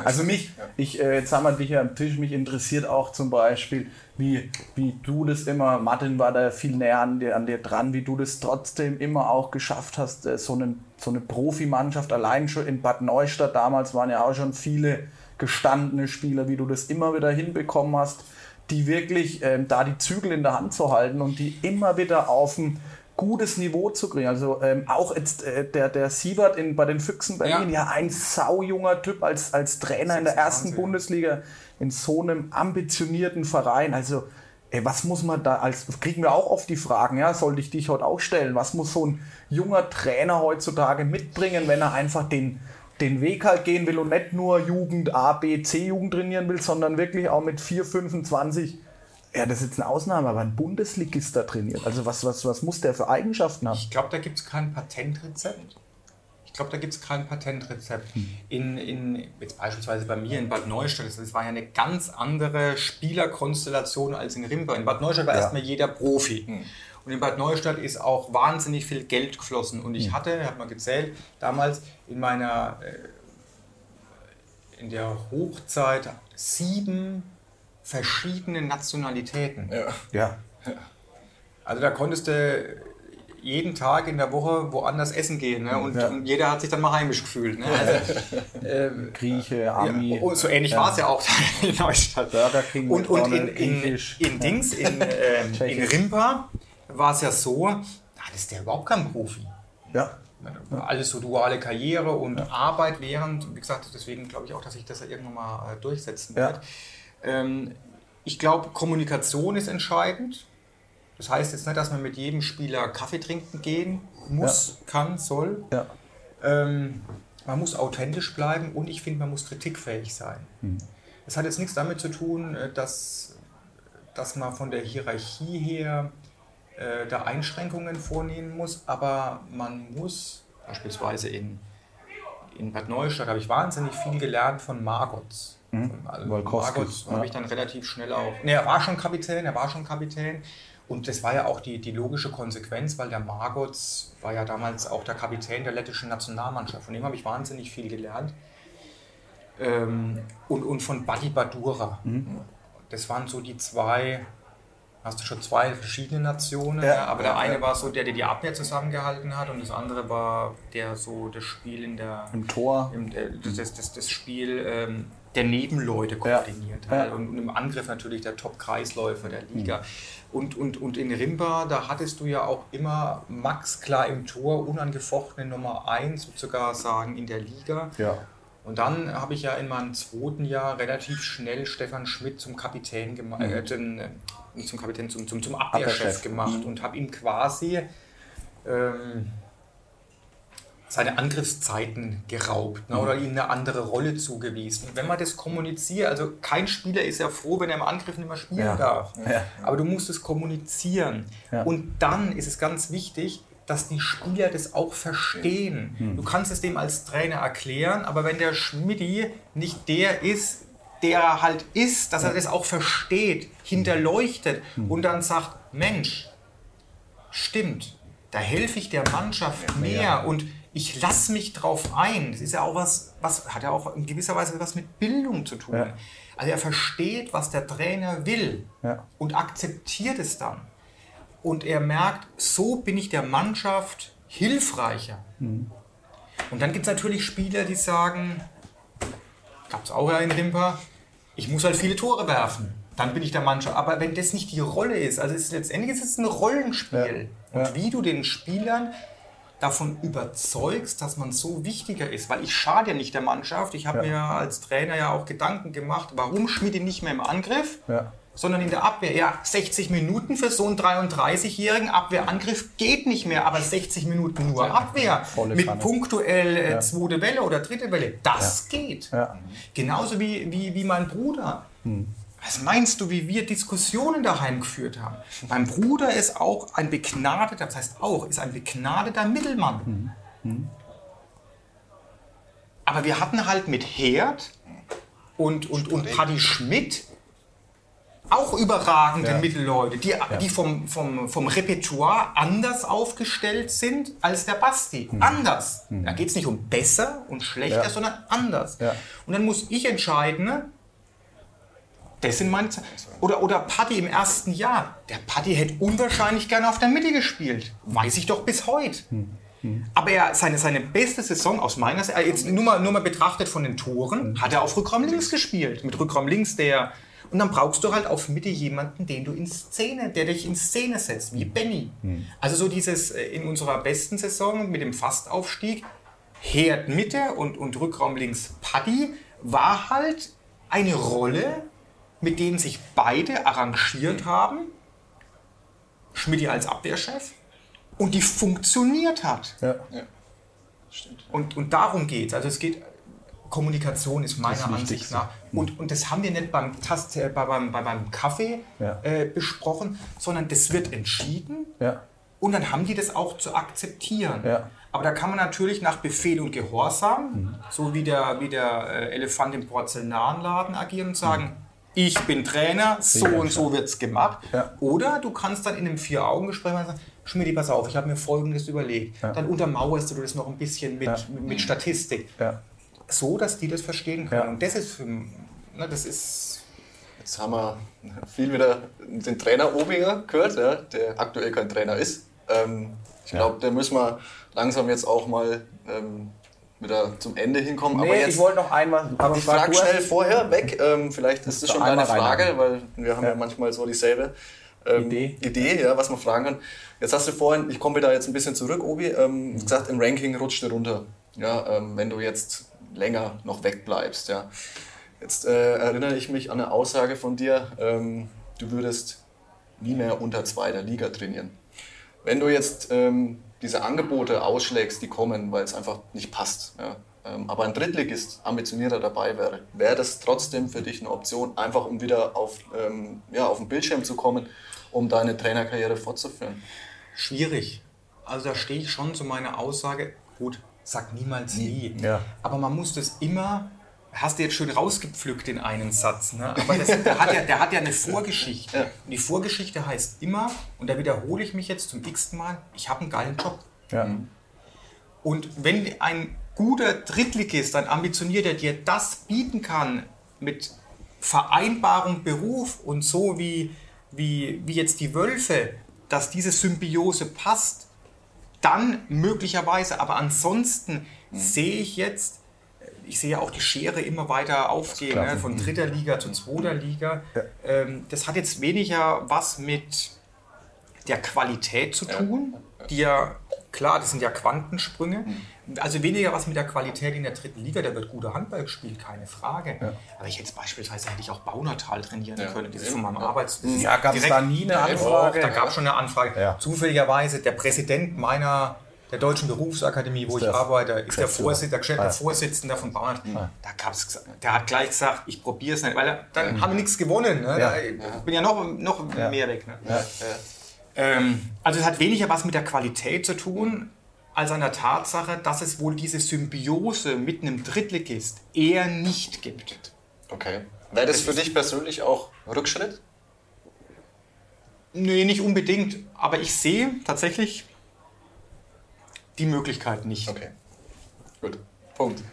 A: Also mich, ich, äh, jetzt haben wir dich ja am Tisch, mich interessiert auch zum Beispiel, wie, wie du das immer, Martin war da viel näher an dir, an dir dran, wie du das trotzdem immer auch geschafft hast, äh, so, einen, so eine Profimannschaft, allein schon in Bad Neustadt, damals waren ja auch schon viele gestandene Spieler, wie du das immer wieder hinbekommen hast, die wirklich ähm, da die Zügel in der Hand zu halten und die immer wieder auf ein gutes Niveau zu kriegen. Also ähm, auch jetzt äh, der, der Siebert in, bei den Füchsen Berlin, ja, ja ein saujunger Typ als, als Trainer in der ersten Wahnsinn. Bundesliga in so einem ambitionierten Verein. Also Ey, was muss man da als, kriegen wir auch oft die Fragen, ja, sollte ich dich heute auch stellen, was muss so ein junger Trainer heutzutage mitbringen, wenn er einfach den, den Weg halt gehen will und nicht nur Jugend A, B, C Jugend trainieren will, sondern wirklich auch mit 4, 25 ja, das ist jetzt eine Ausnahme, aber ein Bundesligist da trainiert. Also was, was, was muss der für Eigenschaften haben?
B: Ich glaube, da gibt es kein Patentrezept. Ich glaube, da gibt es kein Patentrezept. Hm. In, in, jetzt beispielsweise bei mir in Bad Neustadt, das war ja eine ganz andere Spielerkonstellation als in Rimba. In Bad Neustadt war ja. erstmal jeder Profi. Hm. Und in Bad Neustadt ist auch wahnsinnig viel Geld geflossen. Und ich hm. hatte, ich habe mal gezählt, damals in meiner, äh, in der Hochzeit sieben verschiedene Nationalitäten.
A: Ja. ja.
B: Also da konntest du jeden Tag in der Woche woanders essen gehen. Ne? Und, ja. und, jeder hat sich dann mal heimisch gefühlt. Ne?
A: Also, [LAUGHS] äh, Grieche, Ami.
B: Ja, so ähnlich ja. war es ja auch in Neustadt.
A: Burger King,
B: und, und in, in, in, Dings, in, äh, in Rimpa, war es ja so, da ist der überhaupt kein Profi.
A: Ja.
B: Alles so duale Karriere und ja. Arbeit während, wie gesagt, deswegen glaube ich auch, dass sich das ja irgendwann mal äh, durchsetzen ja. wird. Ähm, ich glaube, Kommunikation ist entscheidend. Das heißt jetzt nicht, dass man mit jedem Spieler Kaffee trinken gehen muss, ja. kann, soll.
A: Ja.
B: Ähm, man muss authentisch bleiben und ich finde, man muss kritikfähig sein. Mhm. Das hat jetzt nichts damit zu tun, äh, dass, dass man von der Hierarchie her äh, da Einschränkungen vornehmen muss, aber man muss beispielsweise in, in Bad Neustadt habe ich wahnsinnig viel gelernt von Margots. Mhm. Also Margots ja. habe ich dann relativ schnell auch. Ne, er war schon Kapitän, er war schon Kapitän. Und das war ja auch die, die logische Konsequenz, weil der Margots war ja damals auch der Kapitän der lettischen Nationalmannschaft. Von dem habe ich wahnsinnig viel gelernt. Ähm, und, und von Buddy Badura. Mhm. Das waren so die zwei hast du schon zwei verschiedene Nationen, ja, aber der eine war so der, der die Abwehr zusammengehalten hat und das andere war der so das Spiel in der
A: im Tor,
B: im, äh, das, das, das Spiel ähm, der Nebenleute koordiniert hat und, und, im Angriff natürlich der Top-Kreisläufer der Liga. Mhm. Und, und, und in Rimba, da hattest du ja auch immer Max klar im Tor, unangefochtene Nummer 1, sogar sagen in der Liga.
A: Ja.
B: Und dann habe ich ja in meinem zweiten Jahr relativ schnell Stefan Schmidt zum Kapitän gemacht, mhm. äh, den, nicht zum Kapitän, zum, zum, zum Abwehrchef, Abwehrchef. gemacht mhm. und habe ihm quasi ähm, seine Angriffszeiten geraubt ne, mhm. oder ihm eine andere Rolle zugewiesen. Und wenn man das kommuniziert, also kein Spieler ist ja froh, wenn er im Angriff nicht mehr spielen ja. darf. Ja. Aber du musst es kommunizieren. Ja. Und dann ist es ganz wichtig, dass die Spieler das auch verstehen. Mhm. Du kannst es dem als Trainer erklären, aber wenn der Schmidti nicht der ist, der halt ist, dass er das auch versteht, hinterleuchtet mhm. und dann sagt, Mensch, stimmt, da helfe ich der Mannschaft mehr und ich lasse mich drauf ein. Das ist ja auch was, was hat ja auch in gewisser Weise was mit Bildung zu tun. Ja. Also er versteht, was der Trainer will ja. und akzeptiert es dann. und er merkt, so bin ich der Mannschaft hilfreicher.
A: Mhm.
B: Und dann gibt es natürlich Spieler, die sagen, gab es auch ja in Rimper, ich muss halt viele Tore werfen. Dann bin ich der Mannschaft. Aber wenn das nicht die Rolle ist, also es ist, letztendlich ist es ein Rollenspiel.
A: Ja.
B: Und
A: Ja.
B: wie du den Spielern davon überzeugst, dass man so wichtiger ist. Weil ich schade ja nicht der Mannschaft. Ich habe
A: Ja.
B: mir als Trainer ja auch Gedanken gemacht, warum Schmiede nicht mehr im Angriff,
A: Ja.
B: Sondern in der Abwehr. Ja, 60 Minuten für so einen 33-jährigen Abwehrangriff geht nicht mehr, aber 60 Minuten nur Abwehr. Mit punktuell äh,
A: Ja.
B: zweite Welle oder dritte Welle. Das geht.
A: Ja.
B: Genauso wie, wie, wie mein Bruder. Was meinst du, wie wir Diskussionen daheim geführt haben? Mein Bruder ist auch ein begnadeter, das heißt auch, ist ein begnadeter Mittelmann. Aber wir hatten halt mit Herd und, und, und Paddy Schmidt auch überragende
A: Ja.
B: Mittelleute, die, die vom, vom, vom Repertoire anders aufgestellt sind als der Basti. Anders. Da geht es nicht um besser und schlechter,
A: Ja.
B: sondern anders.
A: Ja.
B: Und dann muss ich entscheiden, ne? das sind meine Ze- oder, oder Paddy im ersten Jahr. Der Paddy hätte unwahrscheinlich gerne auf der Mitte gespielt. Weiß ich doch bis heute. Aber er, seine, seine beste Saison aus meiner Sicht, äh, jetzt nur mal, nur mal betrachtet von den Toren, hat er auf Rückraum links gespielt. Mit Rückraum links der. Und dann brauchst du halt auf Mitte jemanden, den du in Szene, der dich in Szene setzt, wie Benny. Also so dieses äh, in unserer besten Saison mit dem Fastaufstieg, Herd Mitte und, und Rückraum links Paddy, war halt eine Rolle, mit denen sich beide arrangiert haben. Schmidt als Abwehrchef und die funktioniert hat.
A: Ja.
C: Stimmt.
B: Und, und darum geht es. Also es geht, Kommunikation ist meiner
A: Das
B: Ansicht nach. Und, und das haben wir nicht beim, Tast, äh, bei- beim, bei, beim Kaffee
A: Ja.
B: äh, besprochen, sondern das wird entschieden
A: Ja.
B: und dann haben die das auch zu akzeptieren.
A: Ja.
B: Aber da kann man natürlich nach Befehl und Gehorsam, so wie der, wie der äh, Elefant im Porzellanladen agieren und sagen, ich bin Trainer, so
A: Ja,
B: und so wird es gemacht. Oder du kannst dann in einem Vier-Augen-Gespräch sagen, Schmidt, pass auf, ich habe mir Folgendes überlegt. Dann untermauerst du das noch ein bisschen mit, mit, mit Statistik.
A: Ja.
B: So, dass die das verstehen können.
A: Ja.
B: Und das ist, für, na, das ist
C: Jetzt haben wir viel wieder den Trainer Obinger gehört, ja, der aktuell kein Trainer ist. Ähm, ich
A: Ja.
C: glaube, da müssen wir langsam jetzt auch mal ähm, wieder zum Ende hinkommen.
A: Nee,
C: aber jetzt,
A: ich wollte noch einmal. Aber
C: ich
A: frag
C: frage schnell vorher weg. Ähm, vielleicht ist das schon deine Frage, weil wir haben ja,
A: Ja.
C: manchmal so dieselbe ähm,
A: Idee.
C: Idee ja, was man fragen kann. Jetzt hast du vorhin, ich komme wieder jetzt ein bisschen zurück, Obi, ähm, gesagt, im Ranking rutscht du runter. Ja, ähm, wenn du jetzt länger noch wegbleibst. Ja. Jetzt äh, erinnere ich mich an eine Aussage von dir, ähm, du würdest nie mehr unter zweiter Liga trainieren. Wenn du jetzt ähm, diese Angebote ausschlägst, die kommen, weil es einfach nicht passt, ja, ähm, aber ein Drittligist ambitionierter dabei wäre, wäre das trotzdem für dich eine Option, einfach um wieder auf, ähm, ja, auf den Bildschirm zu kommen, um deine Trainerkarriere fortzuführen?
B: schwierig. Also da stehe ich schon zu meiner Aussage, gut, sag niemals nie.
A: Ja.
B: Aber man muss das immer, hast du jetzt schön rausgepflückt in einen Satz, ne? aber das, der, hat ja, der hat ja eine Vorgeschichte.
C: Ja.
B: Und die Vorgeschichte heißt immer, und da wiederhole ich mich jetzt zum x-ten Mal, ich habe einen geilen Job.
A: Ja.
B: Und wenn ein guter Drittligist, ein ambitionierter dir das bieten kann mit Vereinbarung Beruf und so wie, wie, wie jetzt die Wölfe, dass diese Symbiose passt, dann möglicherweise. Aber ansonsten sehe ich jetzt, ich sehe auch die Schere immer weiter aufgehen, ne, von dritter Liga zu zweiter Liga. Ähm, das hat jetzt weniger was mit der Qualität zu tun, die ja, klar, das sind ja Quantensprünge. Also weniger was mit der Qualität in der dritten Liga, da wird guter Handball gespielt, keine Frage. Aber ich hätte beispielsweise hätte ich auch Baunatal trainieren
C: Ja.
B: können. Das ist von meinem Arbeits... das ist
A: Ja, gab es
B: direkt-
A: da nie eine Anfrage?
B: da gab es schon eine Anfrage.
A: Ja.
B: Zufälligerweise der Präsident meiner der Deutschen Berufsakademie, wo
A: Ist
B: ich
A: der
B: arbeite, ist der. Vorsitzende, der, Geschäft-
A: Ah,
B: der
A: ja.
B: Vorsitzende von Baunatal.
A: Ah.
B: Da gab's, der hat gleich gesagt, ich probiere es nicht, weil er, dann haben wir nichts gewonnen. Ne?
A: Ja.
B: Da, ich bin ja noch, noch
A: Ja.
B: mehr weg. Ne?
A: Ja.
B: Ähm, also es hat weniger was mit der Qualität zu tun, als an der Tatsache, dass es wohl diese Symbiose mit einem Drittligist eher nicht gibt.
C: Okay. Wäre das für dich persönlich auch Rückschritt?
B: Nee, nicht unbedingt, aber ich sehe tatsächlich die Möglichkeit nicht.
C: Okay. Gut. Punkt. [LAUGHS]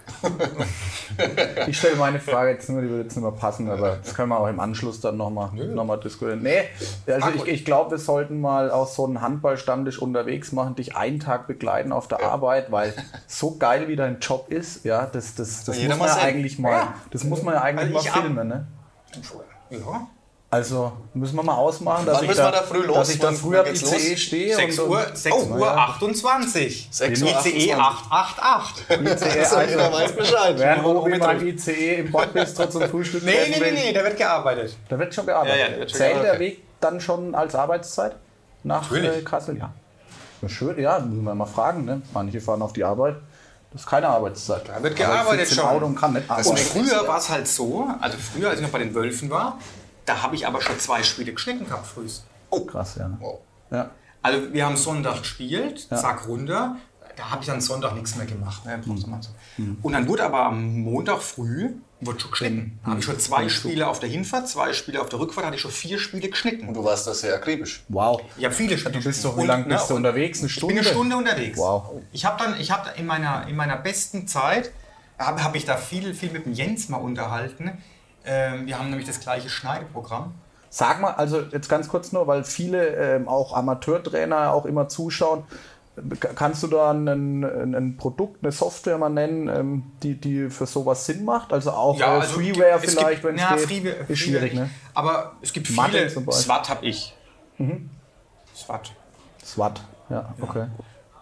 A: Ich stelle meine Frage jetzt nur, die würde jetzt nicht mehr passen, aber das können wir auch im Anschluss dann nochmal noch mal diskutieren. Nee, also ich, ich glaube, wir sollten mal auch so einen Handballstammtisch unterwegs machen, dich einen Tag begleiten auf der Arbeit, weil [LAUGHS] so geil wie dein Job ist, ja, das, das, das
C: jeder
A: muss man
C: mal
A: ja eigentlich mal,
B: Ja.
A: das muss man ja eigentlich
B: Also ich
A: mal filmen, ne?
B: Ja.
A: Also müssen wir mal ausmachen, dass ich
C: müssen
A: da,
C: wir da früh los?
A: dass ich da
C: wann
A: am ICE
C: los?
A: stehe
B: 6
A: und,
B: Uhr, 6
A: Oh,
B: Uhr
A: ja.
B: 28.
C: 6 Uhr
B: ICE 888.
A: ICE,
C: So, jeder weiß Bescheid.
A: Während Obi
C: trifft.
A: ICE im Bordbistro zum Frühstück
B: Nee, nee, nee, nee, da wird gearbeitet.
A: Da wird schon gearbeitet.
B: Ja, ja, wird schon
A: Zählt der
B: gearbeitet.
A: Weg dann schon als Arbeitszeit nach
B: Natürlich.
A: äh, Kassel? Ja. Schön, ja, müssen wir mal fragen. Ne? Manche fahren auf die Arbeit. Das ist keine Arbeitszeit.
B: Da wird gearbeitet schon.
A: Auto und kann nicht
B: Und
A: arbeiten.
B: früher war es halt so, also früher, als ich noch bei den Wölfen war, da habe ich aber schon zwei Spiele geschnitten gehabt früh.
A: Oh, krass, ja.
C: Wow.
A: ja.
B: Also wir haben Sonntag gespielt, zack runter. Da habe ich dann Sonntag nichts mehr gemacht. Ne? so. Und dann wurde aber am Montag früh wurde schon geschnitten. Da habe ich schon zwei Spiele auf der Hinfahrt, zwei Spiele auf der Rückfahrt, hatte ich schon vier Spiele geschnitten.
C: Und du warst da sehr akribisch.
A: Wow.
B: Ich habe viele Spiele.
A: Du bist doch, wie lange
B: ne,
A: bist du
B: und
A: unterwegs? Eine
B: Ich
A: Stunde?
B: bin eine Stunde unterwegs.
A: Wow.
B: Ich habe dann, ich habe in meiner, in meiner besten Zeit, habe hab ich da viel, viel mit dem Jens mal unterhalten. Ähm, wir haben nämlich das gleiche Schneideprogramm.
A: Sag mal, also jetzt ganz kurz nur, weil viele ähm, auch Amateurtrainer auch immer zuschauen. Kannst du da ein, ein, Produkt, eine Software mal nennen, ähm, die, die für sowas Sinn macht? Also auch äh, Freeware
B: es
A: vielleicht, wenn
B: ja,
A: es geht?
B: Freeware,
A: ist schwierig,
B: Freeware
A: ne?
B: Aber es gibt
A: Mathe
B: viele.
A: Mhm.
B: SWAT habe ich. SWAT.
A: SWAT, ja, okay.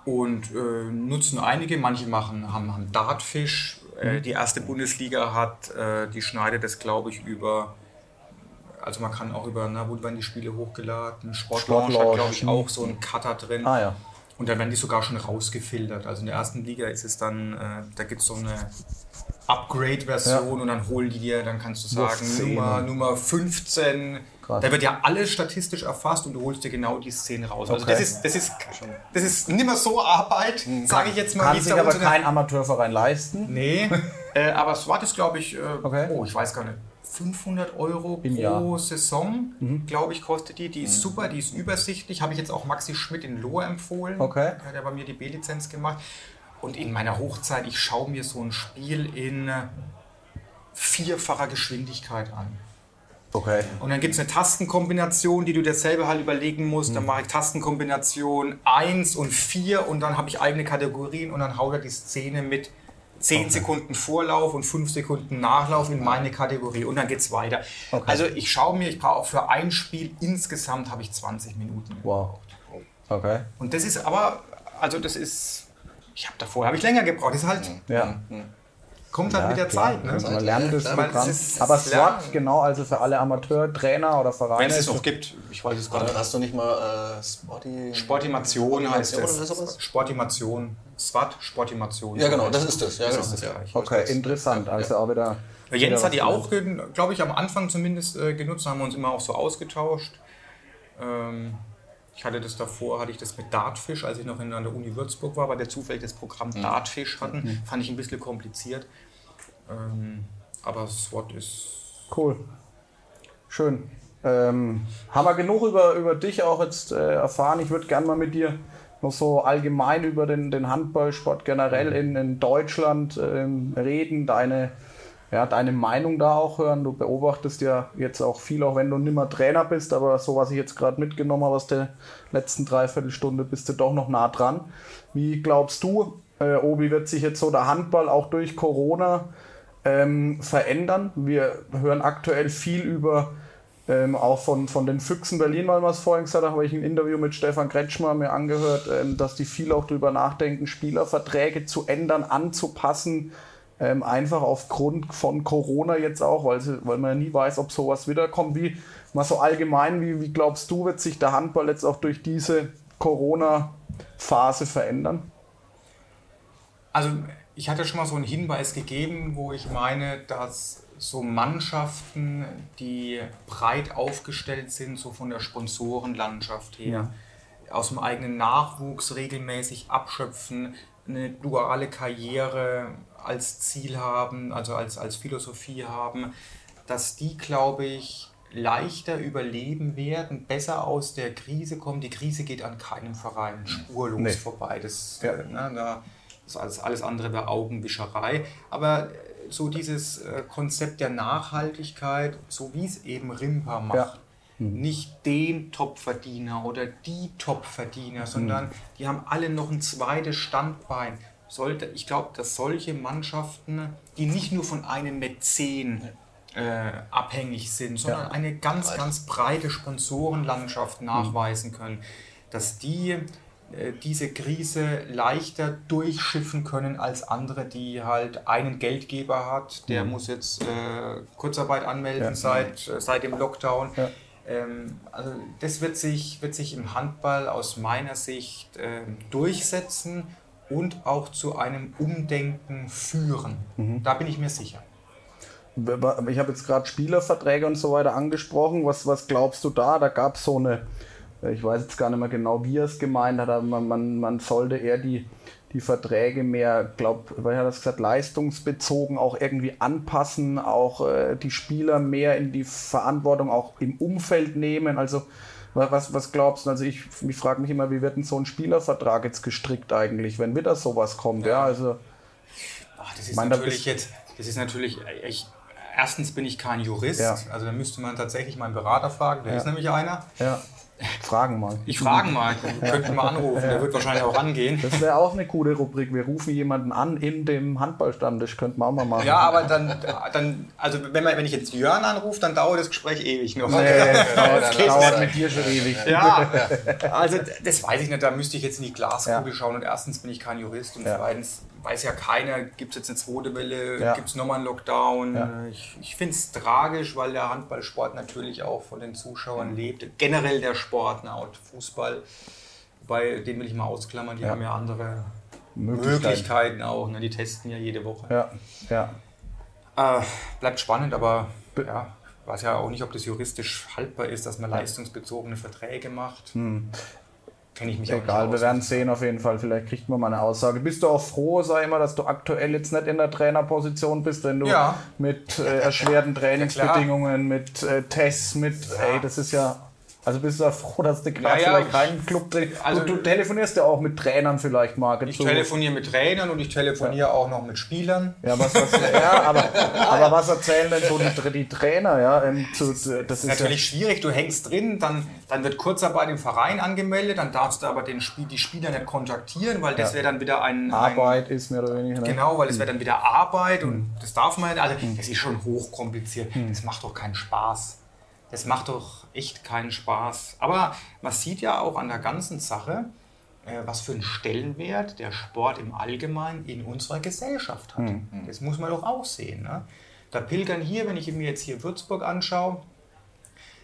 B: Und äh, nutzen einige, manche machen, haben, haben Dartfish. Äh,
A: Mhm.
B: die erste Bundesliga hat, äh, die schneidet das, glaube ich, über. Also man kann auch über, na, wo werden die Spiele hochgeladen? Sportlaunch hat,
A: Sportlaunch,
B: glaube ich,
A: mhm.
B: auch so einen Cutter drin.
A: Ah ja.
B: Und da werden die sogar schon rausgefiltert. Also in der ersten Liga ist es dann, äh, da gibt es so eine Upgrade-Version und dann holen die dir, dann kannst du sagen. Nummer, Nummer 15.
A: Krass.
B: Da wird ja alles statistisch erfasst und du holst dir genau die Szene raus. Also
A: Okay.
B: das ist, das ist, das ist nicht mehr so Arbeit, sage ich jetzt mal.
A: Kann
B: es
A: sich aber kein Amateurverein leisten.
B: Nee, [LAUGHS] äh, aber SWAT ist, glaube ich, äh,
A: Okay.
B: oh, ich weiß gar nicht, 500 Euro
A: Im
B: pro
A: Jahr. Mhm.
B: Saison, glaube ich, kostet die. Die ist super, die ist übersichtlich. Habe ich jetzt auch Maxi Schmidt in Lohr empfohlen.
A: Okay.
B: Hat ja bei mir die B-Lizenz gemacht. Und in meiner Hochzeit, ich schaue mir so ein Spiel in äh, vierfacher Geschwindigkeit an.
A: Okay.
B: Und dann gibt es eine Tastenkombination, die du dir selber halt überlegen musst.
A: Mhm.
B: Dann mache ich Tastenkombination 1 und 4 und dann habe ich eigene Kategorien und dann haut er die Szene mit 10 Sekunden Vorlauf und 5 Sekunden Nachlauf in meine Kategorie und dann geht es weiter.
A: Okay.
B: Also ich schaue mir, ich brauche auch für ein Spiel insgesamt habe ich 20 Minuten.
A: Wow. Okay.
B: Und das ist aber, also das ist, ich habe davor, habe ich länger gebraucht. Das ist halt,
A: Ja.
B: kommt halt
A: Ja,
B: mit der
A: klar.
B: Zeit. Ne?
A: Man lernt das Programm.
B: es ist-
A: Aber. SWAT, genau, also für alle Amateurtrainer oder Vereine.
B: Wenn es es noch gibt, ich weiß es gar nicht.
C: Oder hast du nicht mal äh, Spotty?
B: Sportimation heißt es. Sportimation. SWAT, Sportimation.
C: Ja, genau, das ist das. Ja,
B: Das
C: genau.
B: ist das
C: Ja.
A: Okay, interessant. Also auch wieder.
B: Ja, Jens hat die auch, glaube ich, am Anfang zumindest äh, genutzt, haben wir uns immer auch so ausgetauscht. Ähm, ich hatte das davor, hatte ich das mit Dartfish, als ich noch in, an der Uni Würzburg war, weil wir zufällig das Programm
A: Mhm.
B: Dartfish hatten. Fand ich ein bisschen kompliziert. Ähm, aber SWAT ist.
A: Cool. Schön. Ähm, haben wir genug über, über dich auch jetzt äh, erfahren? Ich würde gerne mal mit dir noch so allgemein über den, den Handballsport generell in, in Deutschland ähm, reden, deine, ja, deine Meinung da auch hören. Du beobachtest ja jetzt auch viel, auch wenn du nicht mehr Trainer bist, aber so was ich jetzt gerade mitgenommen habe aus der letzten Dreiviertelstunde, bist du doch noch nah dran. Wie glaubst du, äh, Obi, wird sich jetzt so der Handball auch durch Corona ähm, verändern. Wir hören aktuell viel über, ähm, auch von, von den Füchsen Berlin, weil wir es vorhin gesagt haben, habe ich ein Interview mit Stefan Kretschmer mir angehört, ähm, dass die viel auch darüber nachdenken, Spielerverträge zu ändern, anzupassen, ähm, einfach aufgrund von Corona jetzt auch, weil, weil man ja nie weiß, ob sowas wiederkommt. Wie, mal so allgemein, wie, wie glaubst du, wird sich der Handball jetzt auch durch diese Corona-Phase verändern?
B: Also, ich hatte schon mal so einen Hinweis gegeben, wo ich meine, dass so Mannschaften, die breit aufgestellt sind, so von der Sponsorenlandschaft her, aus dem eigenen Nachwuchs regelmäßig abschöpfen, eine duale Karriere als Ziel haben, also als, als Philosophie haben, dass die, glaube ich, leichter überleben werden, besser aus der Krise kommen. Die Krise geht an keinem Verein spurlos
A: Nee.
B: vorbei. Das,
A: Ja.
B: ne, da Das alles andere wäre Augenwischerei. Aber äh, so dieses äh, Konzept der Nachhaltigkeit, so wie es eben Rimpa macht, ja. mhm. nicht den Topverdiener oder die Topverdiener, sondern mhm. die haben alle noch ein zweites Standbein. Sollte, ich glaube, dass solche Mannschaften, die nicht nur von einem Mäzen äh, abhängig sind, sondern ja. eine ganz, ganz breite Sponsorenlandschaft mhm. nachweisen können, dass die äh, diese Krise leichter durchschiffen können als andere, die halt einen Geldgeber hat, der mhm. muss jetzt äh, Kurzarbeit anmelden ja. seit, äh, seit dem Lockdown. Ja. Ähm, also das wird sich, wird sich im Handball aus meiner Sicht äh, durchsetzen und auch zu einem Umdenken führen. Mhm. Da bin ich mir sicher.
A: Ich habe jetzt gerade Spielerverträge und so weiter angesprochen. Was, was glaubst du da? Da gab es so eine ich weiß jetzt gar nicht mehr genau, wie er es gemeint hat, aber man, man, man sollte eher die, die Verträge mehr, glaube ich, hat das gesagt, leistungsbezogen auch irgendwie anpassen, auch äh, die Spieler mehr in die Verantwortung auch im Umfeld nehmen. Also was, was glaubst du? Also ich, ich frage mich immer, wie wird denn so ein Spielervertrag jetzt gestrickt eigentlich, wenn wieder sowas kommt? Ja, ja also.
B: Ach, das ist mein, natürlich jetzt, das ist natürlich, ich, erstens bin ich kein Jurist, ja. also da müsste man tatsächlich meinen Berater fragen, der ja. ist nämlich einer.
A: Ja. Fragen mal.
B: Ich frage mal, könnten mal anrufen, der wird wahrscheinlich auch rangehen.
A: Das wäre auch eine coole Rubrik. Wir rufen jemanden an in dem Handballstand, das könnten wir auch mal machen.
B: Ja, aber dann, dann also wenn, man, wenn ich jetzt Jörn anrufe, dann dauert das Gespräch ewig noch.
A: Nee, das dauert, das dauert mit dir schon ewig.
B: Ja, also das weiß ich nicht, da müsste ich jetzt in die Glaskugel ja. schauen und erstens bin ich kein Jurist und ja. zweitens weiß ja keiner, gibt es jetzt eine zweite Welle, ja. gibt es nochmal einen Lockdown. Ja. Ich, ich finde es tragisch, weil der Handballsport natürlich auch von den Zuschauern mhm. lebt. Generell der Sport, ne, Fußball, wobei den will ich mal ausklammern, die ja. haben ja andere Möglichkeiten, Möglichkeiten auch. Ne? Die testen ja jede Woche.
A: Ja, ja.
B: Äh, bleibt spannend, aber ja, ich weiß ja auch nicht, ob das juristisch haltbar ist, dass man leistungsbezogene Verträge macht. Hm
A: kenne ich mich Egal, wir werden sehen auf jeden Fall. Vielleicht kriegt man mal eine Aussage. Bist du auch froh, sag ich mal, dass du aktuell jetzt nicht in der Trainerposition bist, wenn du ja. mit äh, erschwerten [LAUGHS] Trainingsbedingungen, ja, mit äh, Tests, mit, ey, das ist ja also bist du froh, dass du gerade ja, vielleicht keinen Club also du, du, telefonierst ja auch mit Trainern vielleicht, Marc.
B: Ich telefoniere mit Trainern und ich telefoniere ja. auch noch mit Spielern.
A: Ja, was, was, ja [LAUGHS] aber, aber was erzählen denn so die, die Trainer? Ja, ähm,
B: zu, das ist natürlich ja schwierig. Du hängst drin, dann, dann wird Kurzarbeit im Verein angemeldet, dann darfst du aber den Spiel, die Spieler nicht kontaktieren, weil das wäre dann wieder ein...
A: Arbeit ein, ist mehr oder weniger.
B: Ne? Genau, weil es wäre dann wieder Arbeit und mhm. das darf man nicht. Also mhm. das ist schon hochkompliziert. Mhm. Das macht doch keinen Spaß. Das macht doch echt keinen Spaß. Aber man sieht ja auch an der ganzen Sache, äh, was für einen Stellenwert der Sport im Allgemeinen in unserer Gesellschaft hat. Mhm. Das muss man doch auch sehen. Ne? Da pilgern hier, wenn ich mir jetzt hier Würzburg anschaue,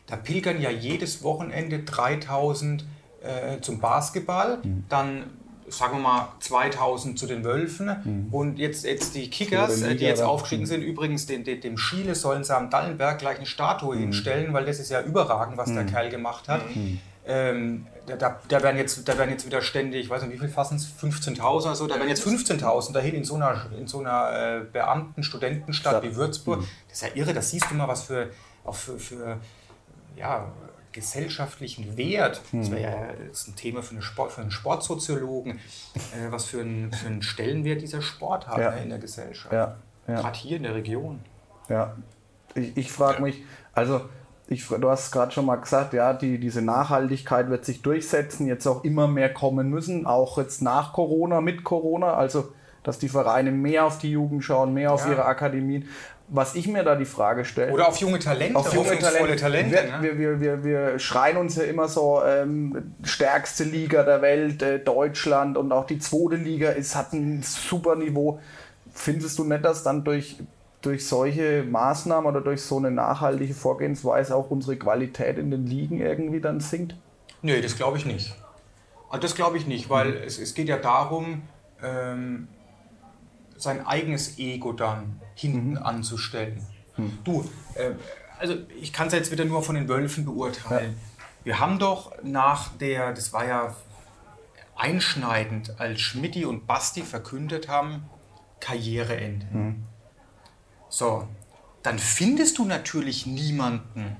B: da pilgern ja jedes Wochenende 3000 äh, zum Basketball, mhm. dann sagen wir mal 2000 zu den Wölfen mhm. und jetzt, jetzt die Kickers, die jetzt aufgestiegen sind, übrigens den, den, dem Schiele sollen sie am Dallenberg gleich eine Statue mhm. hinstellen, weil das ist ja überragend, was mhm. der Kerl gemacht hat. Mhm. Ähm, da, da, da, werden jetzt, da werden jetzt wieder ständig, ich weiß nicht, wie viel fassen es, 15.000 oder so, da werden jetzt 15.000 dahin in so einer, in so einer äh, Beamten-, Studentenstadt wie Würzburg. Mhm. Das ist ja irre, das siehst du mal, was für, auch für, für ja, gesellschaftlichen Wert, das wäre ja das ein Thema für, eine Sport, für einen Sportsoziologen, äh, was für einen, für einen, Stellenwert dieser Sport hat ja. ne, in der Gesellschaft. Ja. Ja. Gerade hier in der Region.
A: Ja, ich, ich frage mich, also ich, du hast gerade schon mal gesagt, ja, die, diese Nachhaltigkeit wird sich durchsetzen, jetzt auch immer mehr kommen müssen, auch jetzt nach Corona, mit Corona, also dass die Vereine mehr auf die Jugend schauen, mehr auf ihre Akademien was ich mir da die Frage stelle.
B: Oder auf junge Talente,
A: auf junge Talente. Talente wir, wir, wir, wir, schreien uns ja immer so, ähm, stärkste Liga der Welt, äh, Deutschland und auch die zweite Liga ist, hat ein super Niveau. Findest du nicht, dass dann durch, durch solche Maßnahmen oder durch so eine nachhaltige Vorgehensweise auch unsere Qualität in den Ligen irgendwie dann sinkt?
B: Nee, das glaube ich nicht. Ah, das glaube ich nicht, weil mhm. es, es geht ja darum, ähm, sein eigenes Ego dann hinten mhm. anzustellen. Mhm. Du, äh, also ich kann es jetzt wieder nur von den Wölfen beurteilen. Ja. Wir haben doch nach der, das war ja einschneidend, als Schmidti und Basti verkündet haben, Karriereende. Mhm. So, dann findest du natürlich niemanden,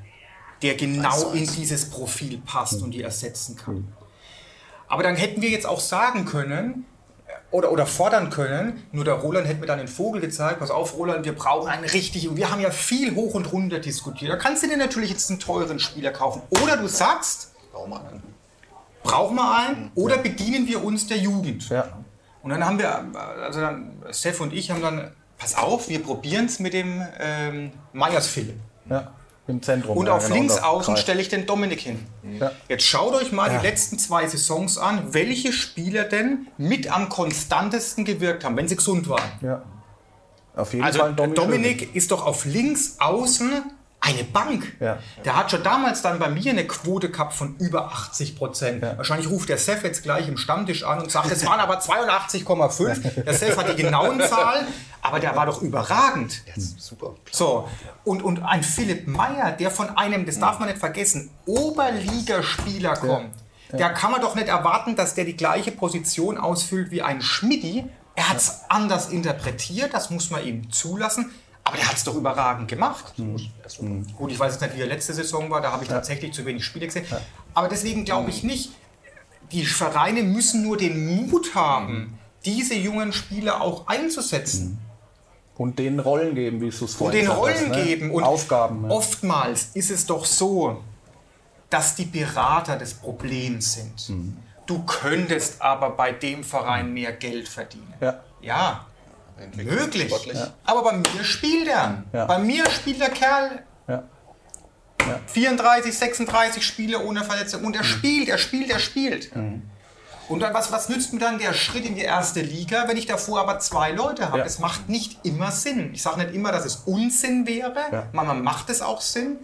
B: der genau in dieses Profil passt und die ersetzen kann. Mhm. Aber dann hätten wir jetzt auch sagen können, oder, oder fordern können. Nur der Roland hätte mir dann den Vogel gezeigt. Pass auf, Roland, wir brauchen einen richtigen. Wir haben ja viel hoch und runter diskutiert. Da kannst du dir natürlich jetzt einen teuren Spieler kaufen. Oder du sagst,
C: Brauchen wir einen.
B: brauchen wir einen oder bedienen wir uns der Jugend.
A: Ja.
B: Und dann haben wir, also dann, Steph und ich haben dann, pass auf, wir probieren es mit dem ähm, Meyers Philipp.
A: ja. Im Zentrum.
B: Und
A: ja,
B: auf
A: genau,
B: links außen stelle ich den Dominik hin.
A: Ja.
B: Jetzt schaut euch mal
A: Ja.
B: die letzten zwei Saisons an, welche Spieler denn mit am konstantesten gewirkt haben, wenn sie gesund waren.
A: Ja. Auf jeden
B: Also
A: Fall Dominik.
B: Dominik ist doch auf links außen eine Bank.
A: Ja.
B: Der hat schon damals dann bei mir eine Quote gehabt von über 80 Prozent.
A: Ja.
B: Wahrscheinlich ruft der Sef jetzt gleich im Stammtisch an und sagt, es waren aber 82,5. [LAUGHS] Der Sef hat die genauen Zahlen, aber der war doch überragend.
C: Super.
B: So, und, und ein Philipp Meyer, der von einem, das darf man nicht vergessen, Oberligaspieler kommt, der kann man doch nicht erwarten, dass der die gleiche Position ausfüllt wie ein Schmidti. Er hat es anders interpretiert, das muss man ihm zulassen. Aber der hat es doch überragend gemacht. Gut, ich weiß jetzt nicht, wie er letzte Saison war, da habe ich tatsächlich zu wenig Spiele gesehen. Aber deswegen glaube ich nicht, die Vereine müssen nur den Mut haben, diese jungen Spieler auch einzusetzen
A: Und denen Rollen geben, wie es
B: und
A: vorhin
B: den
A: gesagt
B: Rollen
A: hast, ne?
B: geben. Und
A: Aufgaben. Ja.
B: oftmals ist es doch so, dass die Berater des Problems sind.
A: Mhm.
B: Du könntest aber bei dem Verein mehr Geld verdienen.
A: Ja.
B: Ja, Möglich.
C: sportlich.
B: Aber bei mir spielt er.
A: Ja.
B: Bei mir spielt der Kerl
A: Ja.
B: 34, 36 Spiele ohne Verletzung. Und er spielt, er spielt, er spielt.
A: Mhm.
B: Und dann, was, was nützt mir dann der Schritt in die erste Liga, wenn ich davor aber zwei Leute habe?
A: Ja.
B: Es macht nicht immer Sinn. Ich sage nicht immer, dass es Unsinn wäre.
A: Ja.
B: Manchmal macht es auch Sinn.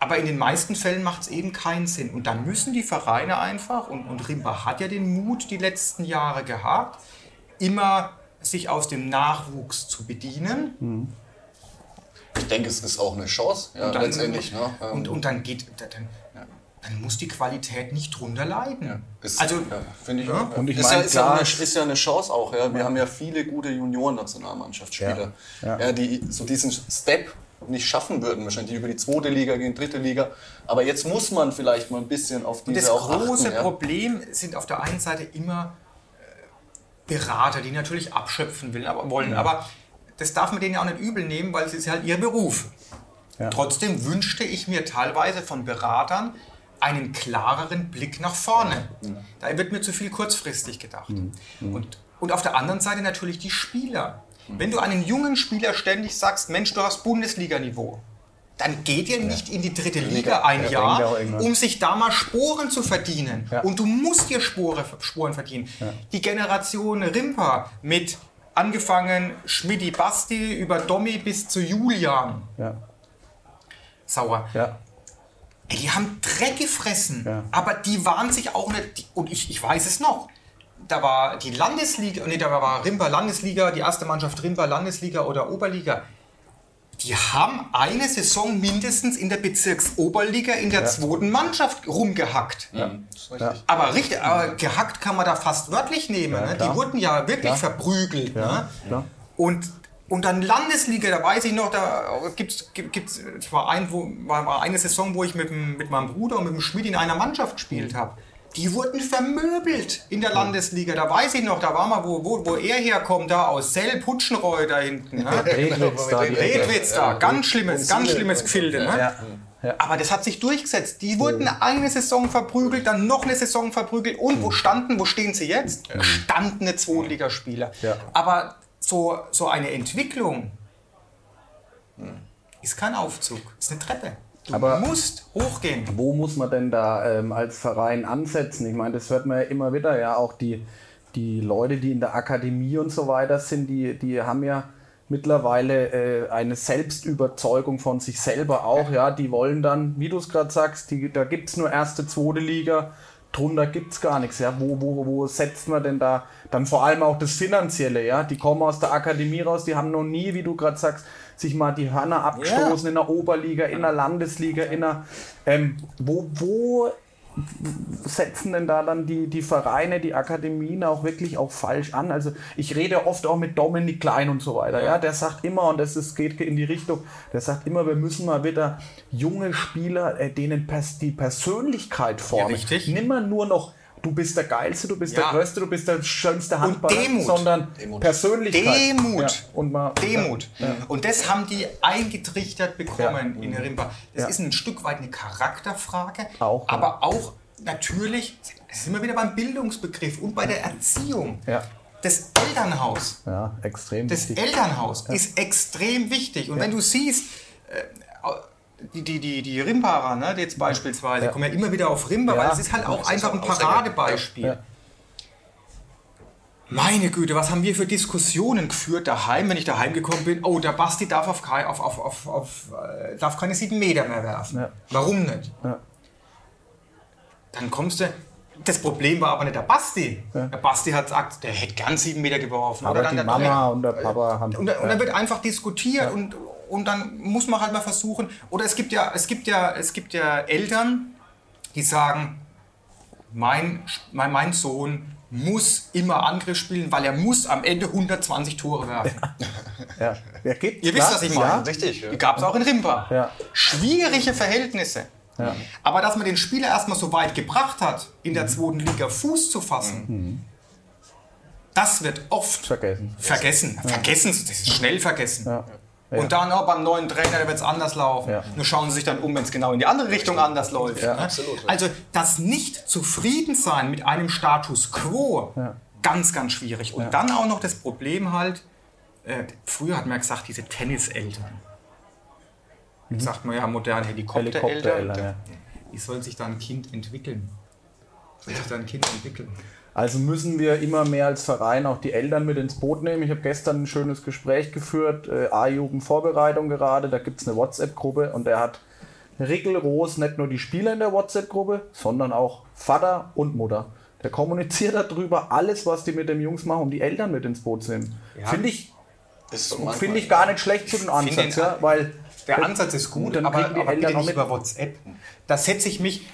B: Aber in den meisten Fällen macht es eben keinen Sinn. Und dann müssen die Vereine einfach, und, und Rimba hat ja den Mut die letzten Jahre gehabt, immer sich aus dem Nachwuchs zu bedienen.
C: Ich denke, es ist auch eine Chance, ja,
B: Und dann,
C: letztendlich. Ne? Ähm,
B: und, und dann geht, dann, dann muss die Qualität nicht drunter leiden.
C: Ist,
B: also,
C: ja, finde ich
B: ja.
A: Und ich
C: ist,
A: mein,
C: ja, ist, ja eine,
A: es-
C: ist ja eine Chance auch. Ja. Wir haben ja viele gute Junioren-Nationalmannschaftsspieler,
A: Ja.
C: ja. die so diesen Step nicht schaffen würden, wahrscheinlich die über die zweite Liga gehen, dritte Liga. Aber jetzt muss man vielleicht mal ein bisschen auf
B: Und
C: diese
B: das
C: auch
B: große
C: achten, ja.
B: Problem sind auf der einen Seite immer Berater, die natürlich abschöpfen will, aber, wollen. Aber das darf man denen ja auch nicht übel nehmen, weil es ist halt ihr Beruf.
A: Ja.
B: Trotzdem wünschte ich mir teilweise von Beratern einen klareren Blick nach vorne. Da wird mir zu viel kurzfristig gedacht. Und, und auf der anderen Seite natürlich die Spieler. Wenn du einen jungen Spieler ständig sagst, Mensch, du hast Bundesliga-Niveau, dann geht ihr nicht in die dritte Liga ein
A: Ja,
B: Jahr,
A: ja
B: um sich da mal Sporen zu verdienen.
A: Ja.
B: Und du musst dir Spore, Sporen verdienen. Die Generation Rimper mit angefangen Schmidti Basti über Dommi bis zu Julian
A: Ja.
B: Sauer.
A: Ja.
B: Ey, die haben Dreck gefressen,
A: Ja.
B: aber die waren sich auch nicht, und ich, ich weiß es noch, da war die Landesliga, nee, da war Rimper Landesliga, die erste Mannschaft Rimper Landesliga oder Oberliga. Die haben eine Saison mindestens in der Bezirksoberliga in der zweiten Mannschaft rumgehackt.
C: Das ist richtig.
B: Aber richtig, aber gehackt kann man da fast wörtlich nehmen. ne? Die wurden ja wirklich
A: Klar.
B: verprügelt.
A: Ja,
B: Ne? Und, und dann Landesliga, da weiß ich noch, da gibt's, gibt gibt's, es war, ein, wo, war, war eine Saison, wo ich mit, dem, mit meinem Bruder und mit dem Schmidt in einer Mannschaft gespielt habe. Die wurden vermöbelt in der Landesliga. Da weiß ich noch, da war mal, wo, wo, wo er herkommt, da aus Selb, Hutschenreu da hinten. Ne?
A: Redwitz da.
B: Redwitz da, ganz schlimmes, ganz schlimmes Gefilde. Ne?
A: Ja.
B: Aber das hat sich durchgesetzt. Die wurden eine Saison verprügelt, dann noch eine Saison verprügelt. Und wo standen, wo stehen sie jetzt? Gestandene Zweitligaspieler. Aber so, so eine Entwicklung ist kein Aufzug, ist eine Treppe. Du
A: Aber-
B: musst hochgehen.
A: Wo muss man denn da ähm, als Verein ansetzen? Ich meine, das hört man ja immer wieder, ja, auch die, die Leute, die in der Akademie und so weiter sind, die, die haben ja mittlerweile äh, eine Selbstüberzeugung von sich selber auch, ja, die wollen dann, wie du es gerade sagst, die, da gibt es nur erste, zweite Liga, drunter gibt es gar nichts, ja, wo, wo, wo setzt man denn da, dann vor allem auch das Finanzielle, ja, die kommen aus der Akademie raus, die haben noch nie, wie du gerade sagst, sich mal die Hörner abgestoßen in der Oberliga, in der Landesliga, in der, ähm, wo, wo setzen denn da dann die, die Vereine, die Akademien auch wirklich auch falsch an? Also ich rede oft auch mit Dominik Klein und so weiter, ja, der sagt immer, und das ist, geht in die Richtung, der sagt immer, wir müssen mal wieder junge Spieler, äh, denen die Persönlichkeit formen.
B: richtig.
A: Nimmer nur noch du bist der Geilste, du bist
B: Ja.
A: der Größte, du bist der schönste Handballer,
B: Demut.
A: sondern
C: Demut.
A: Persönlichkeit.
B: Demut.
A: Ja. Und mal,
B: Demut. Und das haben die eingetrichtert bekommen
A: Ja.
B: in Rimba. Das
A: Ja.
B: ist ein Stück weit eine Charakterfrage,
A: Auch, ja.
B: aber auch natürlich, das sind wir wieder beim Bildungsbegriff und bei der Erziehung.
A: Ja.
B: Das Elternhaus,
A: Ja, extrem
B: das
A: wichtig.
B: Elternhaus ist extrem wichtig. Und wenn du siehst, äh, die, die, die, die Rimbarer, ne, jetzt beispielsweise,
A: Ja.
B: kommen ja immer wieder auf Rimba,
A: Ja.
B: weil es ist halt auch
C: Das
B: einfach ein. Paradebeispiel.
A: Ja.
B: Meine Güte, was haben wir für Diskussionen geführt daheim, wenn ich daheim gekommen bin? Oh, der Basti darf, auf, kei- auf, auf, auf, auf, äh, darf keine sieben Meter mehr werfen. Warum nicht? Dann kommst du. Das Problem war aber nicht der Basti. Der Basti hat gesagt, der hätte gern sieben Meter geworfen.
A: Aber
B: Oder dann
A: die
B: der
A: Mama
B: Trainer.
A: und der Papa haben.
B: Und, dann- und dann wird einfach diskutiert und, und dann muss man halt mal versuchen. Oder es gibt ja, es gibt ja, es gibt ja Eltern, die sagen, mein, mein, mein Sohn muss immer Angriff spielen, weil er muss am Ende 120 Tore werfen.
A: ja. Ja, geht,
B: Ihr wisst, was ich meine.
A: Ja.
C: Richtig, ja.
B: Gab es auch in Rimba.
A: Ja.
B: Schwierige Verhältnisse.
A: Ja.
B: Aber dass man den Spieler erstmal so weit gebracht hat, in der zweiten Liga Fuß zu fassen, das wird oft
A: Vergessen.
B: vergessen. Vergessen, das ist schnell vergessen.
A: Ja.
B: Und dann auch beim neuen Trainer wird es anders laufen.
A: Ja.
B: Nur schauen Sie sich dann um, wenn es genau in die andere Richtung anders läuft.
A: Ja,
B: ne?
C: absolut.
B: Also das Nicht-Zufriedensein mit einem Status quo,
A: Ja.
B: ganz, ganz schwierig. Und dann auch noch das Problem halt, äh, früher hat man ja gesagt, diese Tenniseltern. Jetzt sagt man ja moderne Helikoptereltern.
A: Mhm. Helikoptereltern, ja.
B: Wie soll sich da ein Kind entwickeln? Wie soll sich da ein Kind entwickeln?
A: Also müssen wir immer mehr als Verein auch die Eltern mit ins Boot nehmen. Ich habe gestern ein schönes Gespräch geführt, äh, A-Jugend-Vorbereitung gerade, da gibt es eine WhatsApp-Gruppe und er hat Rickelros nicht nur die Spieler in der WhatsApp-Gruppe, sondern auch Vater und Mutter. Der kommuniziert darüber alles, was die mit den Jungs machen, um die Eltern mit ins Boot zu nehmen.
B: Ja.
A: Finde ich, finde ich gar nicht schlecht zu den Ansatz,
B: den
A: ja, weil
B: Der Ansatz ist gut, aber, aber
A: Eltern
B: bitte nicht über WhatsApp. Da setze ich mich.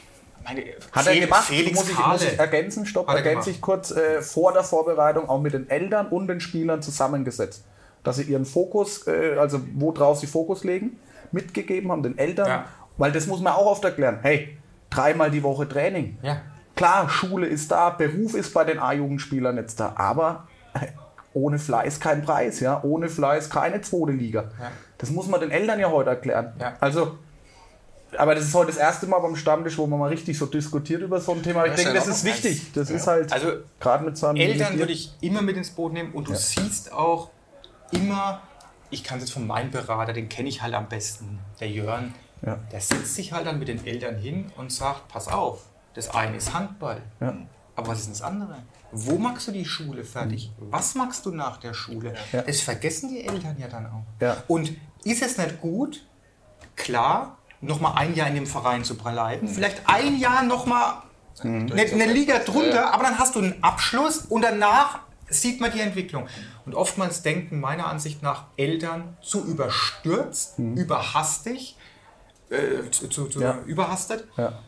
B: Meine,
A: Hat er gemacht,
B: Felix
A: muss ich, muss ich ergänzen, stopp,
B: Hat er
A: ergänze ich kurz, äh, vor der Vorbereitung auch mit den Eltern und den Spielern zusammengesetzt. Dass sie ihren Fokus, äh, also worauf sie Fokus legen, mitgegeben haben, den Eltern.
B: Ja.
A: Weil das muss man auch oft erklären. Hey, dreimal die Woche Training.
B: Ja.
A: Klar, Schule ist da, Beruf ist bei den A-Jugendspielern jetzt da, aber ohne Fleiß kein Preis, ja, ohne Fleiß keine zweite Liga.
B: Ja.
A: Das muss man den Eltern ja heute erklären.
B: Ja.
A: Also, aber das ist heute das erste Mal beim Stammtisch, wo man mal richtig so diskutiert über so ein Thema. Ich
C: Ja,
A: denke,
C: ja
A: das ist wichtig. Das ist halt
B: Also,
A: gerade mit so einem
B: Eltern würde ich immer mit ins Boot nehmen und du siehst auch immer, ich kann es jetzt von meinem Berater, den kenne ich halt am besten, der Jörn,
A: Ja.
B: der setzt sich halt dann mit den Eltern hin und sagt, pass auf, das eine ist Handball,
A: Ja.
B: aber was ist denn das andere? Wo magst du die Schule fertig? Was magst du nach der Schule?
A: Mhm. Ja.
B: Das vergessen die Eltern ja dann auch.
A: Ja.
B: Und ist es nicht gut, klar, noch mal ein Jahr in dem Verein zu bleiben, vielleicht ein Jahr noch mal eine, eine Liga drunter, aber dann hast du einen Abschluss und danach sieht man die Entwicklung. Und oftmals denken meiner Ansicht nach Eltern zu überstürzt, überhastig, äh, zu, zu, zu
A: Ja.
B: überhastet.
A: Ja.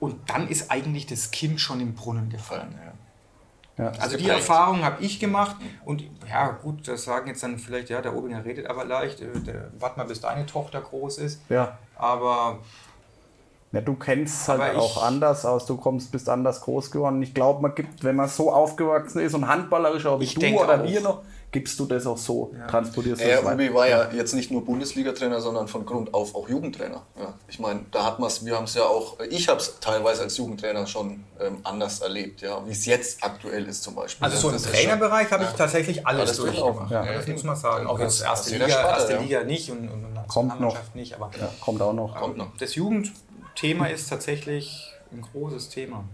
B: Und dann ist eigentlich das Kind schon im Brunnen gefallen.
A: Ja.
B: Also die
C: geprägt.
B: Erfahrung habe ich gemacht und ja gut, das sagen jetzt dann vielleicht, ja, der Obinger redet aber leicht, äh, warte mal, bis deine Tochter groß ist.
A: ja.
B: Aber
A: Ja, du kennst es halt
B: ich-
A: auch anders aus, du kommst, bist anders groß geworden. Ich glaube, man gibt, wenn man so aufgewachsen ist und handballerisch auch wie
B: Ich
A: du oder
B: auch.
A: wir noch, gibst du das auch so, transportierst du
C: Er,
A: das weiter.
C: Ubi war ja jetzt nicht nur Bundesliga-Trainer, sondern von Grund auf auch Jugendtrainer. Ja, ich meine, da hat man es, wir haben es ja auch, ich habe es teilweise als Jugendtrainer schon ähm, anders erlebt, ja, wie es jetzt aktuell ist zum Beispiel.
B: also so im Trainerbereich habe ich tatsächlich alles,
C: Alles
B: durchgemacht.
C: durchlaufen,
A: ja.
B: Das muss man sagen. Auch jetzt erste
C: jeder
B: Liga,
C: Sparte,
B: erste
C: ja.
B: Liga nicht und, und
A: Kommt noch.
B: Nicht. Aber
A: Ja, kommt auch noch.
C: Kommt noch.
B: das Jugendthema ist tatsächlich ein großes Thema.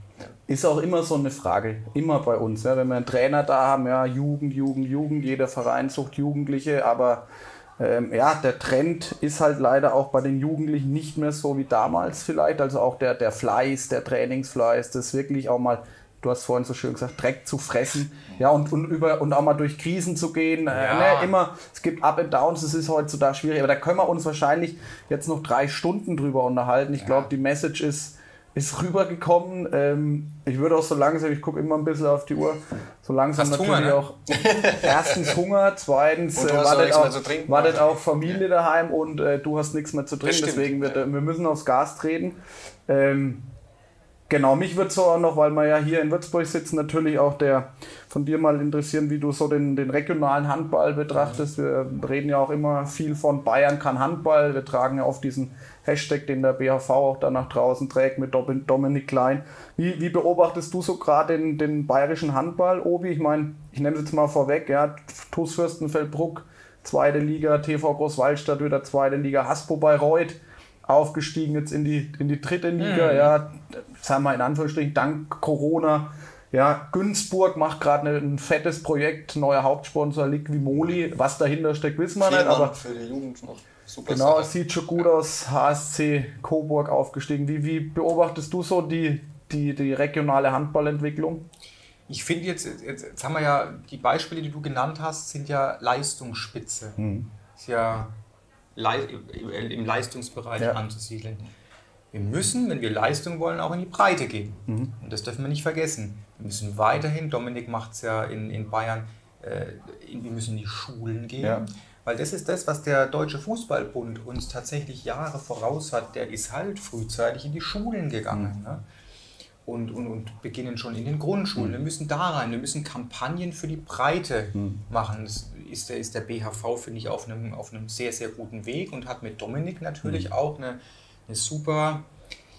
A: Ist auch immer so eine Frage, immer bei uns. Ja, wenn wir einen Trainer da haben, ja, Jugend, Jugend, Jugend, jeder Verein sucht Jugendliche, aber ähm, ja, der Trend ist halt leider auch bei den Jugendlichen nicht mehr so wie damals vielleicht. Also auch der, der Fleiß, der Trainingsfleiß, das wirklich auch mal, du hast vorhin so schön gesagt, Dreck zu fressen, ja, und, und, über, und auch mal durch Krisen zu gehen. Äh,
B: Ja.
A: ne, immer, es gibt Up and Downs, es ist heutzutage schwierig, aber da können wir uns wahrscheinlich jetzt noch drei Stunden drüber unterhalten. Ich glaube, die Message ist, ist rübergekommen. Ähm, ich würde auch so langsam, ich gucke immer ein bisschen auf die Uhr, so langsam
B: Hast
A: natürlich
B: Hunger, ne?
A: auch erstens Hunger, zweitens [LAUGHS] äh,
C: auch
A: wartet, auch,
C: trinken.
A: wartet auch Familie daheim und äh, du hast nichts mehr zu trinken, deswegen wird,
C: ja.
A: wir müssen aufs Gas treten. Ähm, Genau, mich würde so auch noch, weil wir ja hier in Würzburg sitzen, natürlich auch der von dir mal interessieren, wie du so den, den regionalen Handball betrachtest. Wir reden ja auch immer viel von Bayern kann Handball. Wir tragen ja oft diesen Hashtag, den der BHV auch da nach draußen trägt mit Dominik Klein. Wie, wie beobachtest du so gerade den, den bayerischen Handball, Obi? Ich meine, ich nehme es jetzt mal vorweg, ja, TuS Fürstenfeldbruck, zweite Liga, TV Großwaldstadt wieder zweite Liga, Haspo Bayreuth aufgestiegen jetzt in die, in die dritte Liga, mhm. ja, sagen wir in Anführungsstrichen, dank Corona. Ja, Günzburg macht gerade ein fettes Projekt, neuer Hauptsponsor Liquimoli. Was dahinter steckt, wissen wir nicht. Aber
C: für die Jugend noch.
A: Super genau, es sieht schon gut aus. HSC Coburg aufgestiegen. Wie, wie beobachtest du so die, die, die regionale Handballentwicklung?
B: Ich finde jetzt, jetzt, jetzt, haben wir ja, die Beispiele, die du genannt hast, sind ja Leistungsspitze. Mhm. Ist ja im Leistungsbereich ja. anzusiedeln. Wir müssen, wenn wir Leistung wollen, auch in die Breite gehen. Mhm. Und das dürfen wir nicht vergessen. Wir müssen weiterhin, Dominik macht es ja in, in Bayern, äh, wir müssen in die Schulen gehen. Ja. Weil das ist das, was der Deutsche Fußballbund uns tatsächlich Jahre voraus hat. Der ist halt frühzeitig in die Schulen gegangen. Mhm. Ne? Und, und, und beginnen schon in den Grundschulen. Mhm. Wir müssen da rein, wir müssen Kampagnen für die Breite mhm. machen. Das ist der, ist der BHV, finde ich, auf einem, auf einem sehr, sehr guten Weg und hat mit Dominik natürlich auch eine, eine super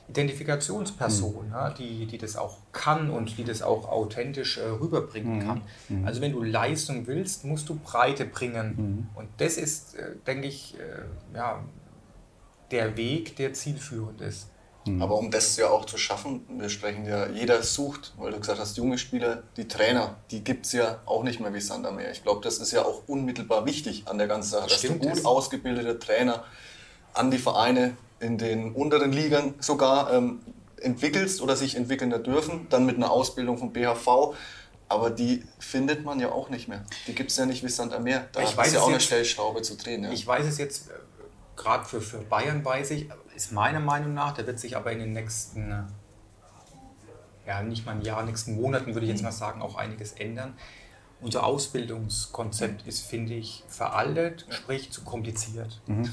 B: Identifikationsperson, mhm. ja, die, die das auch kann und die das auch authentisch äh, rüberbringen mhm. kann. Mhm. Also wenn du Leistung willst, musst du Breite bringen. Mhm. Und das ist, äh, denke ich, äh, ja, der Weg, der zielführend ist.
C: Mhm. Aber um das ja auch zu schaffen, wir sprechen ja, jeder sucht, weil du gesagt hast, junge Spieler, die Trainer, die gibt es ja auch nicht mehr wie Sand am Meer. Ich glaube, das ist ja auch unmittelbar wichtig an der ganzen Sache, dass du gut ausgebildete Trainer an die Vereine in den unteren Ligen sogar ähm, entwickelst oder sich entwickeln dürfen, dann mit einer Ausbildung vom BHV. Aber die findet man ja auch nicht mehr. Die gibt es ja nicht wie Sand am Meer. Da
B: ich weiß
C: ist ja auch jetzt, eine Stellschraube zu drehen. Ja.
B: Ich weiß es jetzt, äh, gerade für, für Bayern weiß ich, ist meiner Meinung nach, der wird sich aber in den nächsten, ja nicht mal ein Jahr, nächsten Monaten würde ich jetzt mal sagen, auch einiges ändern. Unser Ausbildungskonzept ist, finde ich, veraltet, sprich zu kompliziert. Mhm.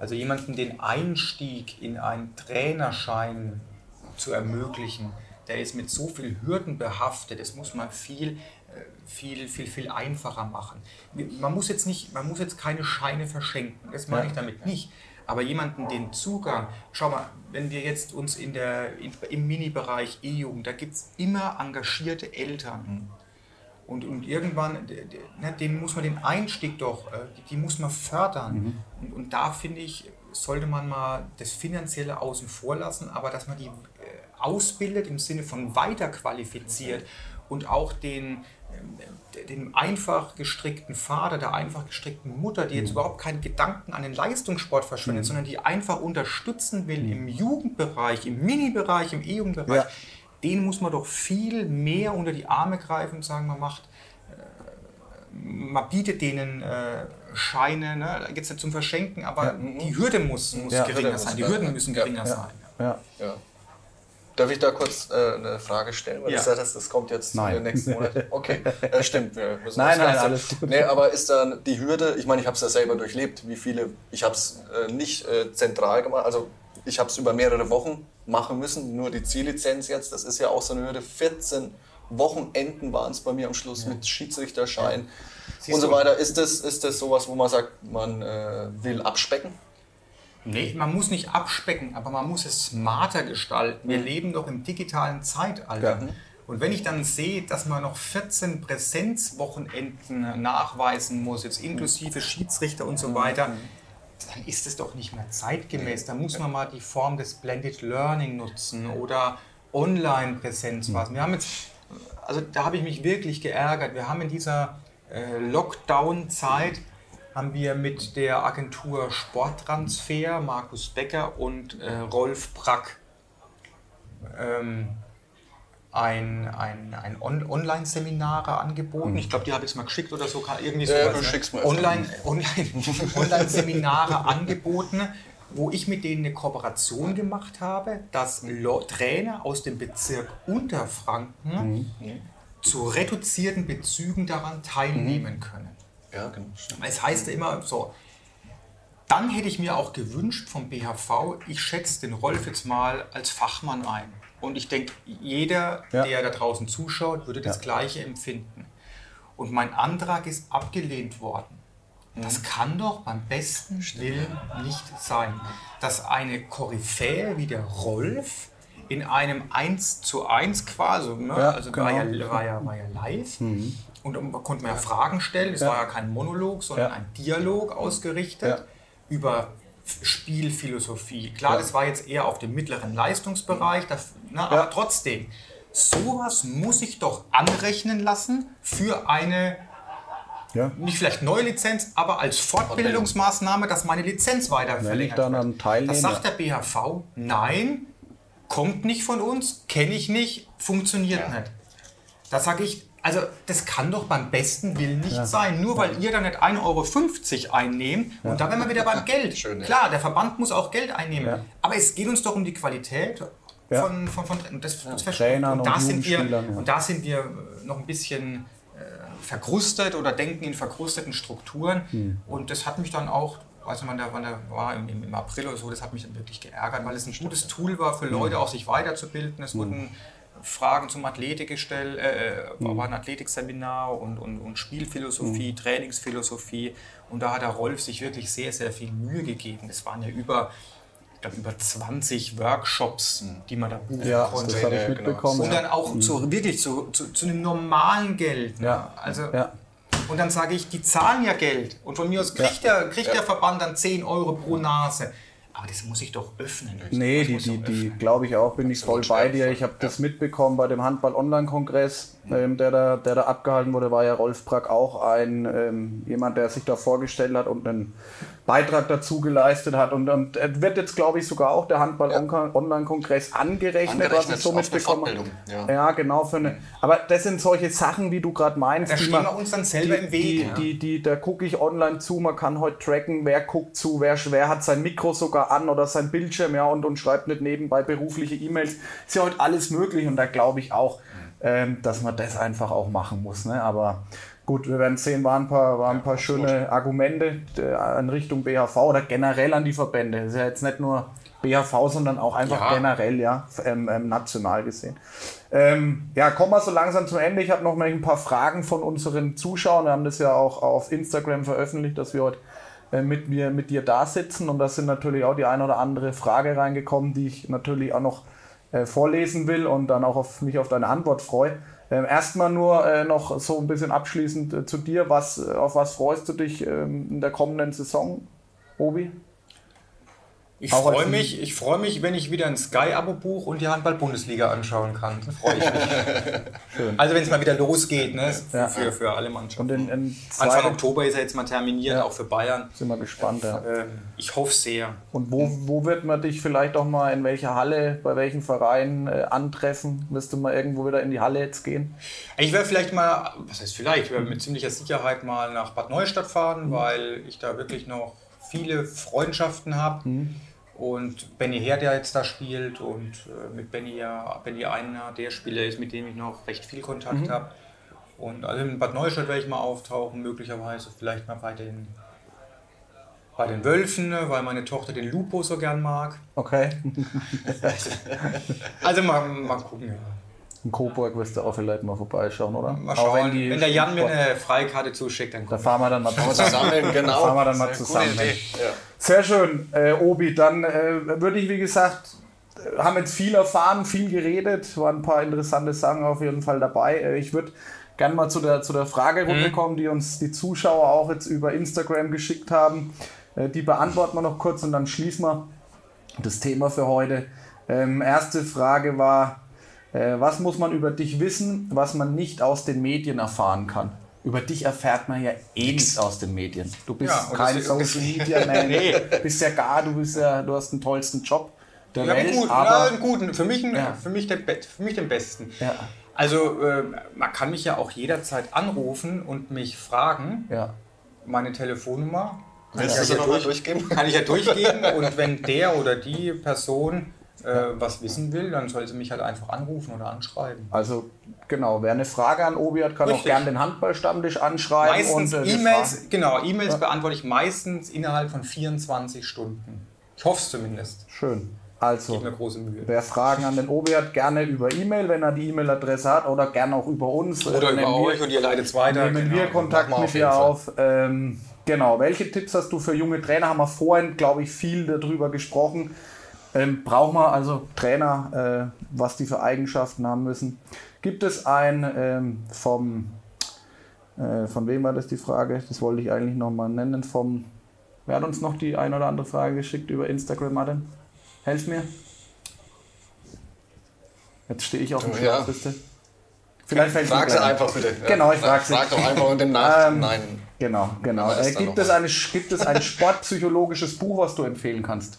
B: Also jemanden den Einstieg in einen Trainerschein zu ermöglichen, der ist mit so viel Hürden behaftet, das muss man viel, äh, viel, viel, viel einfacher machen. Man muss jetzt, nicht, man muss jetzt keine Scheine verschenken, das meine ich damit nicht. Aber jemanden den Zugang, schau mal, wenn wir jetzt uns in der, in, im Mini-Bereich E-Jugend, da gibt es immer engagierte Eltern. Und, und irgendwann, ne, dem muss man den Einstieg doch, äh, die muss man fördern. Mhm. Und, und da finde ich, sollte man mal das Finanzielle außen vor lassen, aber dass man die äh, ausbildet im Sinne von weiterqualifiziert und auch den, dem einfach gestrickten Vater, der einfach gestrickten Mutter, die jetzt mhm. überhaupt keinen Gedanken an den Leistungssport verschwendet, mhm. sondern die einfach unterstützen will mhm. im Jugendbereich, im Mini-Bereich, im E-Jugendbereich, ja. Den muss man doch viel mehr unter die Arme greifen und sagen, man macht, äh, man bietet denen äh, Scheine, ne? da geht es nicht zum Verschenken, aber ja. die Hürde muss, muss ja, geringer sein, die Hürden müssen geringer sein.
C: Ja. Darf ich da kurz äh, eine Frage stellen? Weil ja. du gesagt hast, das kommt jetzt nein. in den nächsten Monaten. Okay, [LAUGHS] äh, stimmt. Wir
A: müssen nein, nein, alles
C: gut. Nee, aber ist da die Hürde, ich meine, ich habe es ja selber durchlebt, wie viele, ich habe es äh, nicht äh, zentral gemacht, also ich habe es über mehrere Wochen machen müssen, nur die Ziellizenz jetzt, das ist ja auch so eine Hürde, 14 Wochenenden waren es bei mir am Schluss ja. mit Schiedsrichterschein ja. und so weiter. Ist das, ist das sowas, wo man sagt, man äh, will abspecken?
B: Nee, man muss nicht abspecken, aber man muss es smarter gestalten. Wir mhm. leben doch im digitalen Zeitalter. Ja. Und wenn ich dann sehe, dass man noch 14 Präsenzwochenenden nachweisen muss, jetzt inklusive Schiedsrichter und so mhm. weiter, dann ist es doch nicht mehr zeitgemäß. Da muss man mal die Form des Blended Learning nutzen oder Online-Präsenz mhm. Wir haben jetzt, also da habe ich mich wirklich geärgert. Wir haben in dieser äh, Lockdown-Zeit haben wir mit der Agentur Sporttransfer, Markus Becker und äh, Rolf Brack ähm, ein, ein, ein On Online-Seminare angeboten. Ich glaube, die habe ich es mal geschickt oder so, irgendwie so. Ja,
C: ne?
B: Online, Online, [LAUGHS] Online-Seminare angeboten, wo ich mit denen eine Kooperation gemacht habe, dass Trainer aus dem Bezirk Unterfranken mhm. zu reduzierten Bezügen daran teilnehmen mhm. können.
C: Ja, genau.
B: Es heißt ja immer so, dann hätte ich mir auch gewünscht vom BHV, ich schätze den Rolf jetzt mal als Fachmann ein. Und ich denke, jeder,
A: Ja.
B: der da draußen zuschaut, würde das
A: Ja.
B: Gleiche empfinden. Und mein Antrag ist abgelehnt worden. Das kann doch beim besten Willen nicht sein, dass eine Koryphäe wie der Rolf in einem 1 zu 1 quasi, ne?
A: Ja,
B: also war, ja,
A: genau.
B: war, ja, war ja live und da konnte man ja Fragen stellen. Es war ja kein Monolog, sondern ein Dialog ausgerichtet über Spielphilosophie. Klar,
A: Ja.
B: das war jetzt eher auf dem mittleren Leistungsbereich, das, ne, aber
A: Ja.
B: trotzdem, sowas muss ich doch anrechnen lassen für eine
A: Ja.
B: nicht vielleicht neue Lizenz, aber als Fortbildungsmaßnahme, dass meine Lizenz weiter verlängert
A: dann
B: wird.
A: am Teilnehmer-
B: Das sagt der BHV, nein, kommt nicht von uns, kenne ich nicht, funktioniert nicht. Da sage ich, also das kann doch beim besten Willen nicht sein. Nur weil ihr da nicht 1,50 Euro einnehmt und da wären wir wieder beim Geld.
C: Schön, ja.
B: Klar, der Verband muss auch Geld einnehmen.
A: Ja.
B: Aber es geht uns doch um die Qualität
A: Ja.
B: von, von, von und das, das
A: Trainern
B: und da
A: und
B: sind wir
A: ja.
B: und da sind wir äh, noch ein bisschen äh, verkrustet oder denken in verkrusteten Strukturen.
A: Hm.
B: Und das hat mich dann auch, also man da, wann der war im, im, April oder so, das hat mich dann wirklich geärgert, weil es ein gutes Tool war für Leute,
A: Hm.
B: auch sich weiterzubilden. Es wurden Fragen zum Athletik gestellt, äh,
A: Hm.
B: war ein Athletikseminar und, und, und Spielphilosophie, Trainingsphilosophie. Und da hat der Rolf sich wirklich sehr, sehr viel Mühe gegeben. Es waren ja über, ich glaube, über 20 Workshops, die man da buchen
A: Ja,
B: konnte.
A: das habe ich
C: genau.
A: mitbekommen.
B: Und dann auch zu, wirklich zu, zu, zu einem normalen Geld. Ne?
A: Ja.
B: Also,
A: Ja.
B: Und dann sage ich, die zahlen ja Geld. Und von mir aus kriegt, der, kriegt der Verband dann 10 Euro pro Nase. Aber das muss ich doch öffnen.
A: Nee,
B: Das
A: die,
B: muss
A: die, die
B: öffnen.
A: glaube ich auch, bin ich voll bei dir. Ich habe das mitbekommen bei dem Handball-Online-Kongress, ähm, der, da, der da abgehalten wurde, war ja Rolf Brack auch ein ähm, jemand, der sich da vorgestellt hat und einen Beitrag dazu geleistet hat. Und, und wird jetzt, glaube ich, sogar auch der Handball-Online-Kongress angerechnet, was
C: Angerechnet
A: ich so
C: auf eine
A: mitbekommen habe.
C: Fortbildung, ja.
A: Ja, genau. Für eine, aber das sind solche Sachen, wie du gerade meinst.
B: Da
A: die
B: stehen
A: man-
B: wir uns dann selber
A: die,
B: im Weg.
A: Die,
B: ja.
A: die, die, da gucke ich online zu, man kann heute tracken, wer guckt zu, wer, wer hat sein Mikro sogar an oder sein Bildschirm, ja, und, und schreibt nicht nebenbei berufliche E-Mails. Ist ja heute alles möglich und da glaube ich auch, ähm, dass man das einfach auch machen muss. Ne? Aber gut, wir werden sehen, waren ein paar, waren ein paar schöne Argumente äh, in Richtung BHV oder generell an die Verbände. Das ist ja jetzt nicht nur BHV, sondern auch einfach
B: Ja.
A: generell, ja, ähm, ähm, national gesehen. Ähm, ja, kommen wir so langsam zum Ende. Ich habe noch mal ein paar Fragen von unseren Zuschauern. Wir haben das ja auch auf Instagram veröffentlicht, dass wir heute äh, mit, mir, mit dir da sitzen. Und da sind natürlich auch die eine oder andere Frage reingekommen, die ich natürlich auch noch äh, vorlesen will und dann auch auf mich auf deine Antwort freue. Ähm, erstmal nur äh, noch so ein bisschen abschließend äh, zu dir. Was, äh, auf was freust du dich ähm, in der kommenden Saison, Obi?
B: Ich freue mich, ich freue mich, wenn ich wieder ein Sky-Abo buche und die Handball-Bundesliga anschauen kann. Da freue ich mich. [LAUGHS] Also wenn es mal wieder losgeht, ne? Für,
A: Ja.
B: für, für alle Mannschaften.
A: In, in
B: Anfang Oktober ist er jetzt mal terminiert,
A: Ja.
B: auch für Bayern.
A: sind wir gespannt. Ja.
B: Ähm, ich hoffe sehr.
A: Und wo, wo wird man dich vielleicht auch mal in welcher Halle, bei welchem Verein äh, antreffen? Wirst du mal irgendwo wieder in die Halle jetzt gehen?
B: Ich werde vielleicht mal, was heißt vielleicht, ich werde mit ziemlicher Sicherheit mal nach Bad Neustadt fahren, weil ich da wirklich noch viele Freundschaften habe. Und Benny Herd, der jetzt da spielt und äh, mit Benny ja, Benny einer der Spieler ist, mit dem ich noch recht viel Kontakt habe. Und also in Bad Neustadt werde ich mal auftauchen, möglicherweise vielleicht mal bei den, bei den Wölfen, ne, weil meine Tochter den Lupo so gern mag.
A: Okay. [LAUGHS]
B: Also mal, mal gucken. Ja.
A: In Coburg wirst du auch vielleicht mal vorbeischauen, oder?
B: Mal
A: Auch
B: schauen, wenn,
A: die
B: der Jan mir eine Freikarte zuschickt, dann
A: Da
B: kommt
A: fahren wir dann mal zusammen.
C: genau.
A: fahren wir dann mal zusammen.
C: Ja.
A: Sehr schön, äh, Obi. Dann äh, würde ich, wie gesagt, haben jetzt viel erfahren, viel geredet, waren ein paar interessante Sachen auf jeden Fall dabei. Äh, ich würde gerne mal zu der, zu der Fragerunde kommen, die uns die Zuschauer auch jetzt über Instagram geschickt haben. Äh, die beantworten wir noch kurz und dann schließen wir das Thema für heute. Ähm, erste Frage war, was muss man über dich wissen, was man nicht aus den Medien erfahren kann? Über dich erfährt man ja eh nichts aus den Medien. Du bist
B: Ja,
A: kein Social Media Man. [LAUGHS] bist ja gar, du bist ja, du hast den tollsten Job der
B: Ja,
A: Welt,
B: einen guten,
A: aber
B: ja, einen guten. Für mich, einen,
A: Ja.
B: für, mich den, für mich den besten.
A: Ja.
B: Also, äh, man kann mich ja auch jederzeit anrufen und mich fragen.
A: ja,
B: Meine Telefonnummer kann
C: Willst
B: ich,
C: du
B: ja
C: sie
B: hier
C: nochmal
B: durch,
C: durchgeben?
B: kann ich ja durchgeben. und wenn der oder die Person äh, was wissen will, dann soll sie mich halt einfach anrufen oder anschreiben.
A: Also genau, wer eine Frage an Obi hat, kann auch
B: Richtig.
A: gerne den Handballstammtisch anschreiben.
B: Meistens
A: und, äh,
B: E-Mails, genau, E-Mails beantworte ich meistens innerhalb von 24 Stunden. Ich hoffe es zumindest.
A: Schön. Also, wer Fragen an den Obi hat, gerne über E-Mail, wenn er die E-Mail-Adresse hat, oder gerne auch über uns.
B: Oder
A: Äh,
B: über
A: wir-
B: euch und ihr leitet es weiter.
A: nehmen wir
B: genau.
A: Kontakt
C: wir
A: mit
C: auf jeden
A: dir auf. Ähm, genau, welche Tipps hast du für junge Trainer? Haben wir vorhin, glaube ich, viel darüber gesprochen. Ähm, braucht man also Trainer, äh, was die für Eigenschaften haben müssen? Gibt es ein ähm, vom, äh, von wem war das die Frage? Das wollte ich eigentlich nochmal nennen. Vom, wer hat uns noch die ein oder andere Frage geschickt über Instagram, Martin? Helf mir. Jetzt stehe ich auf dem
C: Ja.
A: Schlafliste. Vielleicht fällt
C: Frag
A: mir
C: sie einfach bitte.
A: Genau, ich frag sie.
C: Frag doch einfach und im Nach
A: Ähm,
C: Nein.
A: Genau, genau. Äh, gibt, es eine, gibt es ein [LAUGHS] sportpsychologisches Buch, was du empfehlen kannst?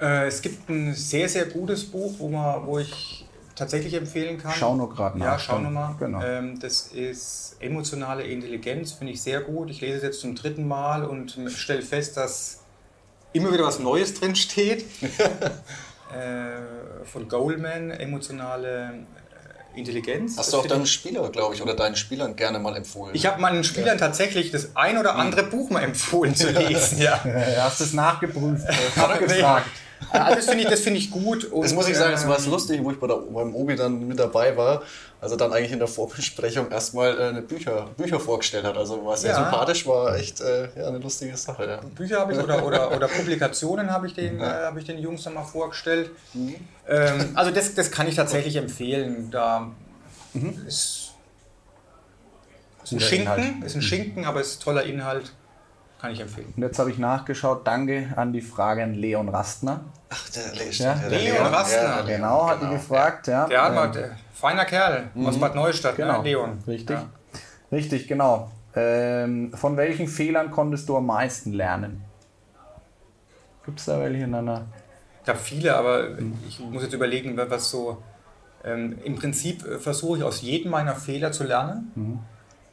B: Äh, es gibt ein sehr, sehr gutes Buch, wo, man, wo ich tatsächlich empfehlen kann.
A: Schau nur gerade nach.
B: Ja, schau nur mal.
A: Genau.
B: Ähm, das ist emotionale Intelligenz, finde ich sehr gut. Ich lese es jetzt zum dritten Mal und stelle fest, dass immer wieder was Neues drin steht. [LAUGHS] äh, von Goldman, emotionale äh, Intelligenz.
C: Hast du auch deinen Spieler, glaube ich, oder deinen Spielern gerne mal empfohlen?
B: Ich habe meinen Spielern tatsächlich das ein oder andere Buch mal empfohlen zu [LAUGHS] lesen. Ja.
A: Äh, hast du es nachgeprüft? [LAUGHS] Äh, Abgefragt.
B: Also das finde ich, das finde ich gut. Und,
C: Das muss ich sagen, es war
B: ähm,
C: lustig, wo ich bei der, beim Obi dann mit dabei war, also dann eigentlich in der Vorbesprechung erstmal äh, eine Bücher, Bücher vorgestellt hat. Also war sehr
B: Ja.
C: sympathisch, war echt äh, ja, eine lustige Sache. Ja.
B: Bücher habe ich oder, oder, oder Publikationen habe ich, den, äh, habe ich den Jungs dann mal vorgestellt.
C: Mhm.
B: Ähm, also das, das kann ich tatsächlich empfehlen. Da
C: Mhm.
B: ist, ist ein Schinken,
A: Inhalt.
B: ist ein Schinken, aber es ist toller Inhalt. Kann ich empfehlen.
A: Und jetzt habe ich nachgeschaut. Danke an die Frage an Leon Rastner.
C: Ach, der, Le
A: Ja.
C: der
B: Leon Rastner.
C: der Leon,
A: Genau, hat die gefragt. Ja.
B: Der hat mal, der, feiner Kerl aus Bad Neustadt,
A: Genau,
B: ne? Leon.
A: Richtig.
B: Ja.
A: Richtig, genau. Ähm, von welchen Fehlern konntest du am meisten lernen? Gibt es da welche in einer?
B: Ich habe viele, aber ich muss jetzt überlegen, was so. Ähm, Im Prinzip äh, versuche ich aus jedem meiner Fehler zu lernen.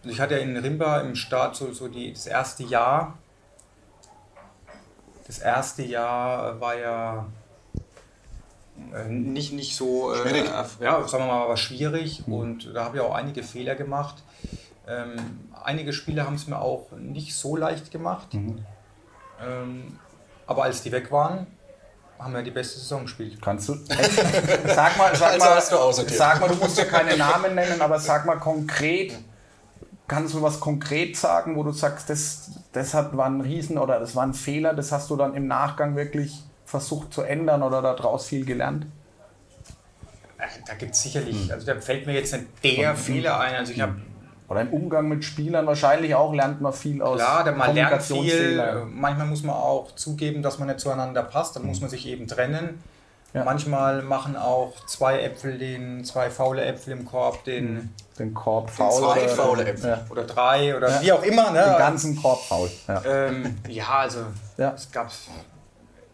B: Und ich hatte ja in Rimba im Start so, so die, das erste Jahr. Das erste Jahr war ja äh, nicht, nicht so. Äh,
C: Schwierig.
B: ja, sagen wir mal, war schwierig und da habe ich auch einige Fehler gemacht. Ähm, einige Spieler haben es mir auch nicht so leicht gemacht. Ähm, aber als die weg waren, haben wir die beste Saison gespielt.
A: Kannst du? [LAUGHS] sag mal, sag
C: Also
A: mal, sag mal, du musst ja keine Namen nennen, aber sag mal konkret. Kannst du was konkret sagen, wo du sagst, das, das hat, war ein Riesen oder das war ein Fehler, das hast du dann im Nachgang wirklich versucht zu ändern oder daraus viel gelernt?
B: Äh, Da gibt es sicherlich, also da fällt mir jetzt nicht der Fehler ein. Also ich habe,
A: Oder im Umgang mit Spielern wahrscheinlich auch lernt man viel aus
B: klar, man lernt viel. Manchmal muss man auch zugeben, dass man nicht zueinander passt. Dann muss man sich eben trennen.
A: Ja.
B: Manchmal machen auch zwei Äpfel den, zwei faule Äpfel im Korb den,
A: Den Korb faul.
C: zwei
A: oder,
C: faule Äpfel.
A: Ja,
B: oder drei oder wie auch immer.
A: den
B: Ne?
A: ganzen Korb faul. Ja.
B: Ähm, ja, also
A: Ja.
B: es gab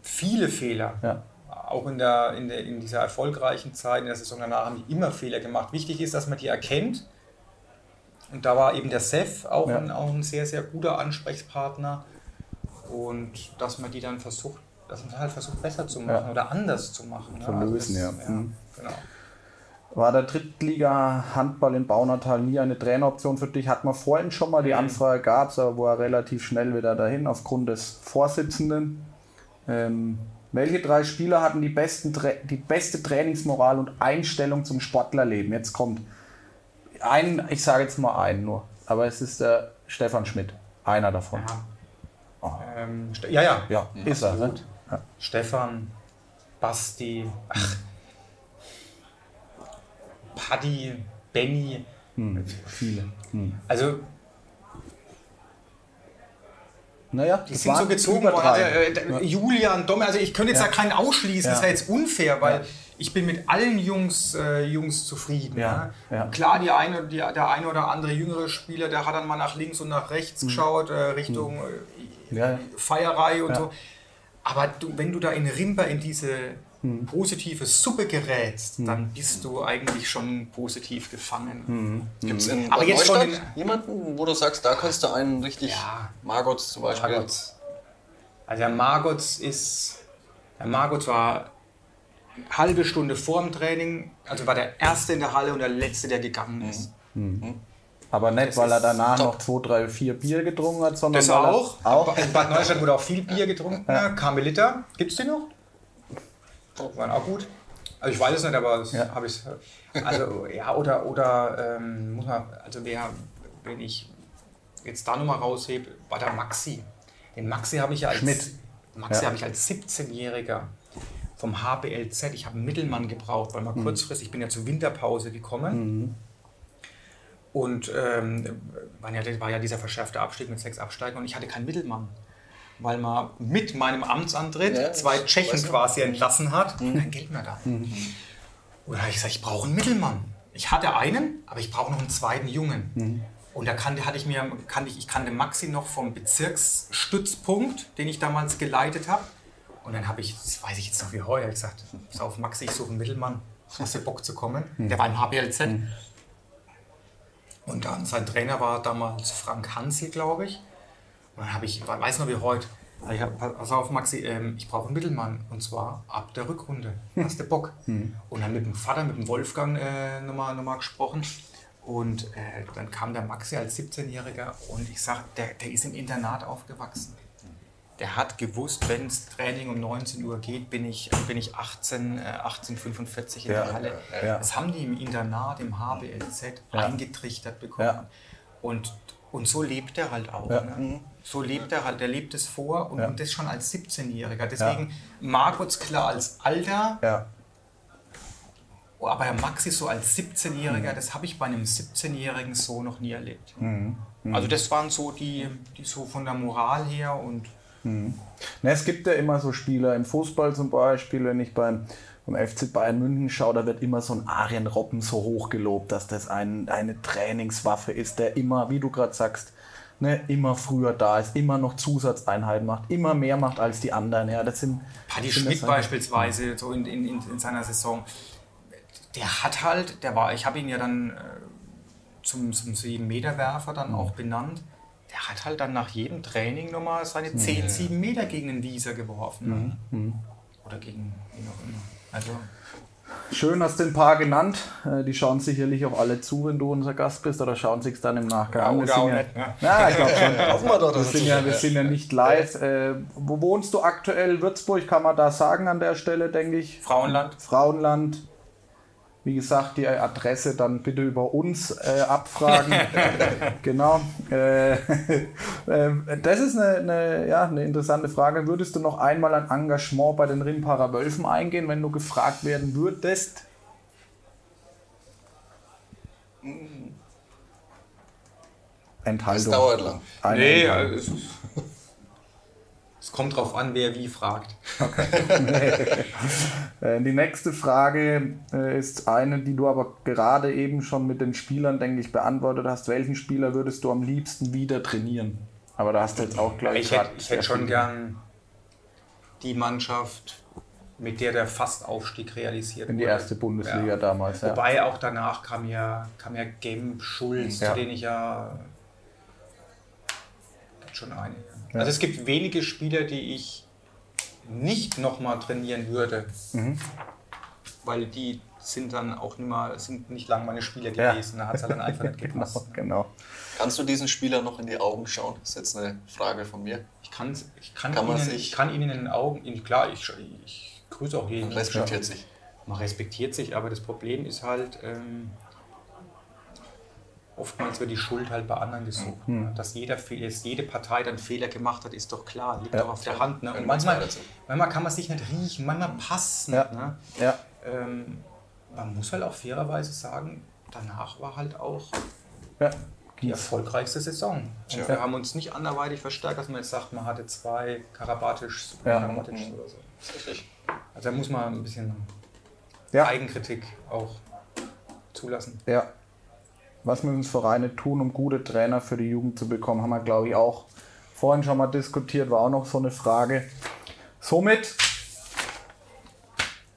B: viele Fehler.
A: Ja.
B: Auch in, der, in, der, in dieser erfolgreichen Zeit, in der Saison danach, haben die immer Fehler gemacht. Wichtig ist, dass man die erkennt. Und da war eben der Sef auch,
A: Ja.
B: ein, auch ein sehr, sehr guter Ansprechpartner. Und dass man die dann versucht, dass man halt versucht, besser zu machen
A: Ja.
B: oder anders zu machen. ne?
A: Zu lösen, ja. Mhm.
B: Genau.
A: War der Drittliga-Handball in Baunatal nie eine Traineroption für dich? Hat man vorhin schon mal die Anfrage gab es, aber war relativ schnell wieder dahin aufgrund des Vorsitzenden. Ähm, welche drei Spieler hatten die, besten, die beste Trainingsmoral und Einstellung zum Sportlerleben? Jetzt kommt ein, ich sage jetzt mal einen nur, aber es ist der Stefan Schmidt, einer davon.
B: Ja. Ähm, Ste- ja, ja.
A: Ja, ist er. Ne? Ja.
B: Stefan, Basti, ach, Paddy, Benny.
A: Hm, viele. Hm.
B: Also
A: Naja,
B: Die sind so gezogen worden. Also, äh, d- Julian, Dom, also ich könnte jetzt
A: Ja.
B: da keinen ausschließen, das
A: Ja.
B: wäre jetzt unfair, weil ich bin mit allen Jungs, äh, Jungs zufrieden.
A: Ja,
B: Ja. Klar, die eine, die, der eine oder andere jüngere Spieler, der hat dann mal nach links und nach rechts geschaut, äh, Richtung äh,
A: Hm. Ja, ja.
B: Feierei und so. Aber du, wenn du da in Rimba in diese
A: Hm.
B: positive Suppe gerätst, dann bist du eigentlich schon positiv gefangen.
A: Hm.
C: Gibt es in
B: Aber jetzt schon
C: jemanden, wo du sagst, da kannst du einen richtig,
B: Ja.
C: Margot zum Beispiel.
B: Margots. Also der Margots ist Der Margot war eine halbe Stunde vor dem Training, also war der Erste in der Halle und der Letzte, der gegangen ist.
A: Aber nicht,
B: Das
A: weil er danach
C: top.
A: noch zwei, drei, vier Bier getrunken hat, sondern
B: Das auch.
A: auch.
B: In Bad Neustadt wurde auch viel Bier getrunken. Karmeliter, gibt's die noch? Waren auch gut. Also ich weiß es nicht, aber das
A: Ja.
B: habe ich Also ja, oder, oder ähm, muss man, also wer, wenn ich jetzt da nochmal raushebe, war der Maxi. Den Maxi habe ich ja als
A: Schmidt.
B: Maxi
A: Ja.
B: habe ich als 17-Jähriger vom HBLZ, ich habe einen Mittelmann gebraucht, weil mal
A: Mhm.
B: kurzfristig, ich bin ja zur Winterpause gekommen. Und ähm, war, ja, dieser verschärfte Abstieg mit sechs Absteigen und ich hatte keinen Mittelmann. Weil man mit meinem Amtsantritt
C: Ja,
B: zwei Tschechen quasi entlassen hat, kein Geld mehr da. Und da habe ich gesagt, ich brauche einen Mittelmann. Ich hatte einen, aber ich brauche noch einen zweiten Jungen. Und da kannte, hatte ich mir, kannte ich, ich kannte Maxi noch vom Bezirksstützpunkt, den ich damals geleitet habe. Und dann habe ich, das weiß ich jetzt noch wie heute, ich gesagt, pass auf Maxi, ich suche einen Mittelmann. Hast du Bock zu kommen? Der war im HBLZ. Und dann sein Trainer war damals Frank Hansel, glaube ich. Und dann habe ich, weiß noch wie heute, ich hab, pass auf Maxi, ähm, ich brauche einen Mittelmann. Und zwar ab der Rückrunde. Hast du Bock? [LAUGHS] Und dann mit dem Vater, mit dem Wolfgang äh, nochmal noch mal gesprochen. Und äh, dann kam der Maxi als 17-Jähriger und ich sag, der, der ist im Internat aufgewachsen. Der hat gewusst, wenn das Training um 19 Uhr geht, bin ich, bin ich 18, äh, 1845 in
A: Ja,
B: der Halle.
A: ja.
B: Das haben die im Internat, im HBLZ
A: Ja.
B: eingetrichtert bekommen. Und, und so lebt er halt auch. Ne? So lebt er halt, der lebt es vor und, und das schon als 17-Jähriger. Deswegen Margots klar als Alter, aber der Maxi so als 17-Jähriger, das habe ich bei einem 17-Jährigen so noch nie erlebt. Also das waren so die, die so von der Moral her und
A: Ne, es gibt ja immer so Spieler im Fußball zum Beispiel, wenn ich beim, beim FC Bayern München schaue, da wird immer so ein Arjen Robben so hoch gelobt, dass das ein, eine Trainingswaffe ist, der immer, wie du gerade sagst, ne, immer früher da ist, immer noch Zusatzeinheiten macht, immer mehr macht als die anderen. Ja, das sind,
B: Paddy
A: sind
B: Schmidt
A: das-
B: beispielsweise, so in, in, in, in seiner Saison, der hat halt, der war, ich habe ihn ja dann äh, zum, zum 7-Meter-Werfer dann auch benannt, der hat halt dann nach jedem Training nochmal seine 10, 7 Meter gegen den Wieser geworfen. ne? Oder gegen wen auch immer. Also,
A: Schön hast du ein paar genannt. Äh, Die schauen sicherlich auch alle zu, wenn du unser Gast bist, oder schauen sich dann im Nachgang
B: Ja,
A: an.
B: Oder
A: sind
B: auch
A: ja,
B: nicht, ne?
A: Ja, ich glaube schon. [LAUGHS]
C: Hoffen wir doch,
A: Wir sind,
C: es
A: ja, wir sind ja nicht live. Äh, wo wohnst du aktuell? Würzburg, kann man da sagen an der Stelle, denke ich.
B: Frauenland.
A: Frauenland. Wie gesagt, die Adresse dann bitte über uns äh, abfragen. [LAUGHS] genau. Äh, [LAUGHS] äh, das ist eine, eine, ja, eine interessante Frage. Würdest du noch einmal ein Engagement bei den Rimparer Wölfen eingehen, wenn du gefragt werden würdest?
C: Das
A: Enthaltung.
C: dauert lang.
A: Eine
B: Nee,
A: Enthaltung.
B: also es, kommt drauf an, wer wie fragt. [LAUGHS]
A: Äh, Die nächste Frage äh, ist eine, die du aber gerade eben schon mit den Spielern, denke ich, beantwortet hast. Welchen Spieler würdest du am liebsten wieder trainieren? Aber da hast du jetzt auch, glaube ich,
B: hätte, ich hätte schon gern die Mannschaft, mit der der Fastaufstieg realisiert
A: in die
B: wurde.
A: erste Bundesliga
B: Ja.
A: damals. Ja.
B: Wobei auch danach kam ja, kam ja Gemp, Schulz,
A: Ja.
B: zu denen ich ja. Schon einige. Also es gibt wenige Spieler, die ich nicht nochmal trainieren würde.
A: Mhm.
B: Weil die sind dann auch nicht, mal, sind nicht lang meine Spieler
A: Ja.
B: gewesen. Da hat es halt dann einfach nicht [LAUGHS] gepasst.
A: Genau, genau.
C: Kannst du diesen Spieler noch in die Augen schauen? Das ist jetzt eine Frage von mir.
B: Ich, kann, ich, kann
C: Kann man
B: ihnen, ich kann ihnen in den Augen, in- klar, ich, ich grüße auch jeden.
C: Respektiert sich.
B: Man respektiert sich, aber das Problem ist halt, ähm, oftmals wird die Schuld halt bei anderen gesucht.
A: Hm.
B: Ne? Dass, jeder, dass jede Partei dann Fehler gemacht hat, ist doch klar, liegt
A: Ja.
B: doch auf der Hand. Ne? Und manchmal, manchmal kann man sich nicht riechen, manchmal passt
A: Ja.
B: nicht. Ne?
A: Ja,
B: Ähm, man muss halt auch fairerweise sagen, danach war halt auch
A: ja.
B: die erfolgreichste Saison. Und wir haben uns nicht anderweitig verstärkt, dass man jetzt sagt, man hatte zwei Karabatisch
A: Ja.
B: Karabatisch oder so.
C: Richtig.
B: Also da muss man ein bisschen
A: Ja.
B: Eigenkritik auch zulassen.
A: ja. Was müssen Vereine tun, um gute Trainer für die Jugend zu bekommen? Haben wir, glaube ich, auch vorhin schon mal diskutiert, war auch noch so eine Frage. Somit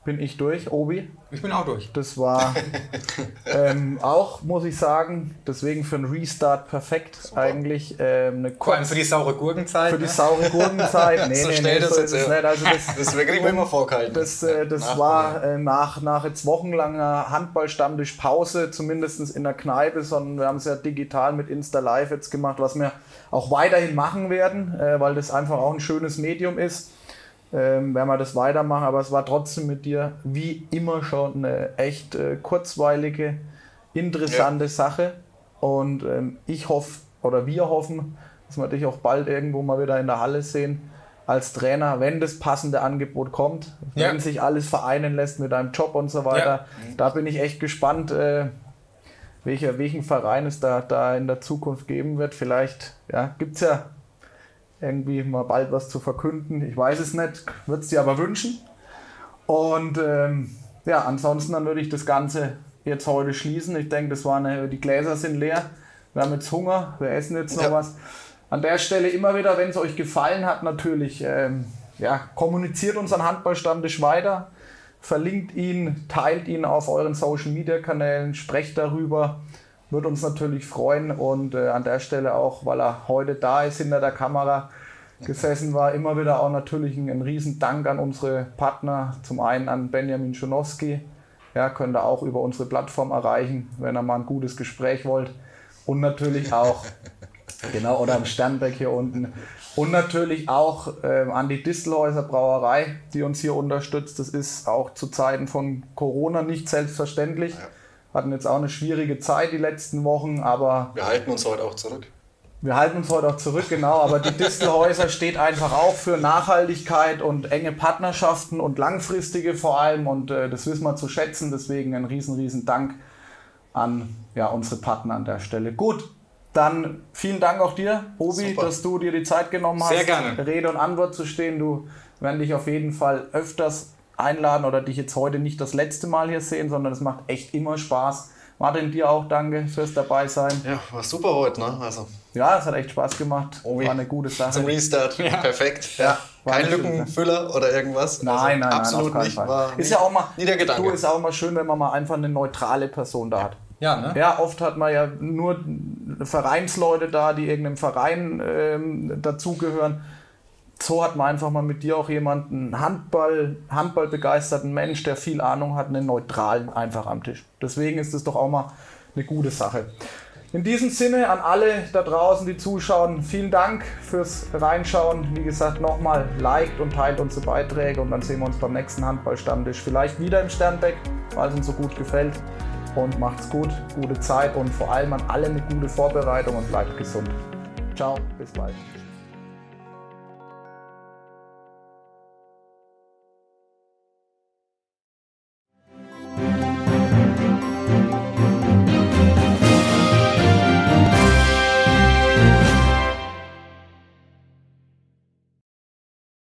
A: bin ich durch, Obi.
D: Ich bin auch durch.
A: Das war [LAUGHS] ähm, auch, muss ich sagen, deswegen für einen Restart perfekt
C: Super.
A: eigentlich. Ähm, eine
D: Vor allem für die saure Gurkenzeit.
A: für die
D: ne?
A: saure Gurkenzeit. [LAUGHS] Nee,
C: So
A: nee,
C: schnell
A: nee,
C: das
A: so ist es nicht. Also das, [LAUGHS]
C: Das kriegen wir immer vorgehalten.
A: das, äh, das
C: Nachbarn.
A: war äh, nach, nach jetzt wochenlanger Handballstammtisch Pause, zumindest in der Kneipe, sondern wir haben es ja digital mit Insta Live jetzt gemacht, was wir auch weiterhin machen werden, äh, weil das einfach auch ein schönes Medium ist. Ähm, werden wir das weitermachen, aber es war trotzdem mit dir wie immer schon eine echt äh, kurzweilige, interessante Sache. Und ähm, ich hoffe, oder wir hoffen, dass wir dich auch bald irgendwo mal wieder in der Halle sehen als Trainer, wenn das passende Angebot kommt,
D: Ja.
A: wenn sich alles vereinen lässt mit deinem Job und so weiter. Da bin ich echt gespannt, äh, welcher, welchen Verein es da, da in der Zukunft geben wird. Vielleicht ja, gibt es ja irgendwie mal bald was zu verkünden. Ich weiß es nicht, würde es dir aber wünschen. Und ähm, ja, ansonsten dann würde ich das Ganze jetzt heute schließen. Ich denke, das war eine, die Gläser sind leer. Wir haben jetzt Hunger, wir essen jetzt noch
C: Ja.
A: was. An der Stelle immer wieder, wenn es euch gefallen hat, natürlich, ähm, ja, kommuniziert unseren Handballstammtisch weiter, verlinkt ihn, teilt ihn auf euren Social Media Kanälen, sprecht darüber. Würde uns natürlich freuen und äh, an der Stelle auch, weil er heute da ist hinter der Kamera gesessen war, immer wieder auch natürlich ein, ein riesen Dank an unsere Partner. Zum einen an Benjamin Schonowski, ja, könnt ihr auch über unsere Plattform erreichen, wenn ihr mal ein gutes Gespräch wollt. Und natürlich auch, [LAUGHS] genau, oder am Sternbeck hier unten. Und natürlich auch ähm, an die Distelhäuser Brauerei, die uns hier unterstützt. Das ist auch zu Zeiten von Corona nicht selbstverständlich. Hatten jetzt auch eine schwierige Zeit die letzten Wochen, aber
C: Wir halten uns heute auch zurück.
A: wir halten uns heute auch zurück, genau, aber die Distelhäuser [LAUGHS] steht einfach auch für Nachhaltigkeit und enge Partnerschaften und langfristige vor allem und äh, das wissen wir zu schätzen, deswegen ein riesen, riesen Dank an ja, unsere Partner an der Stelle. Gut, dann vielen Dank auch dir, Obi,
C: Super.
A: dass du dir die Zeit genommen hast,
D: Sehr gerne.
A: Rede und Antwort zu stehen. Du werden dich auf jeden Fall öfters einladen oder dich jetzt heute nicht das letzte Mal hier sehen, sondern es macht echt immer Spaß. Martin, dir auch danke fürs dabei sein.
C: Ja, war super heute, ne? Also
A: Ja, es hat echt Spaß gemacht.
C: Obi,
A: War eine gute
C: zum
A: Sache.
C: Restart. Perfekt.
A: Ja, war
C: Kein Lückenfüller oder irgendwas.
A: Nein,
C: Also
A: nein, nein,
C: absolut
A: auf keinen
C: nicht.
A: Fall.
C: War
A: ist ja auch mal,
C: nie der Gedanke.
A: du ist auch mal schön, wenn man mal einfach eine neutrale Person da hat.
D: Ja, ne?
A: Ja, oft hat man ja nur Vereinsleute da, die irgendeinem Verein ähm, dazugehören. So hat man einfach mal mit dir auch jemanden, Handball, Handball begeisterten Mensch, der viel Ahnung hat, einen neutralen einfach am Tisch. Deswegen ist es doch auch mal eine gute Sache. In diesem Sinne an alle da draußen, die zuschauen, vielen Dank fürs Reinschauen. Wie gesagt, nochmal liked und teilt unsere Beiträge und dann sehen wir uns beim nächsten Handballstammtisch vielleicht wieder im Sternbeck, weil es uns so gut gefällt. Und macht's gut, gute Zeit und vor allem an alle eine gute Vorbereitung und bleibt gesund. Ciao, bis bald.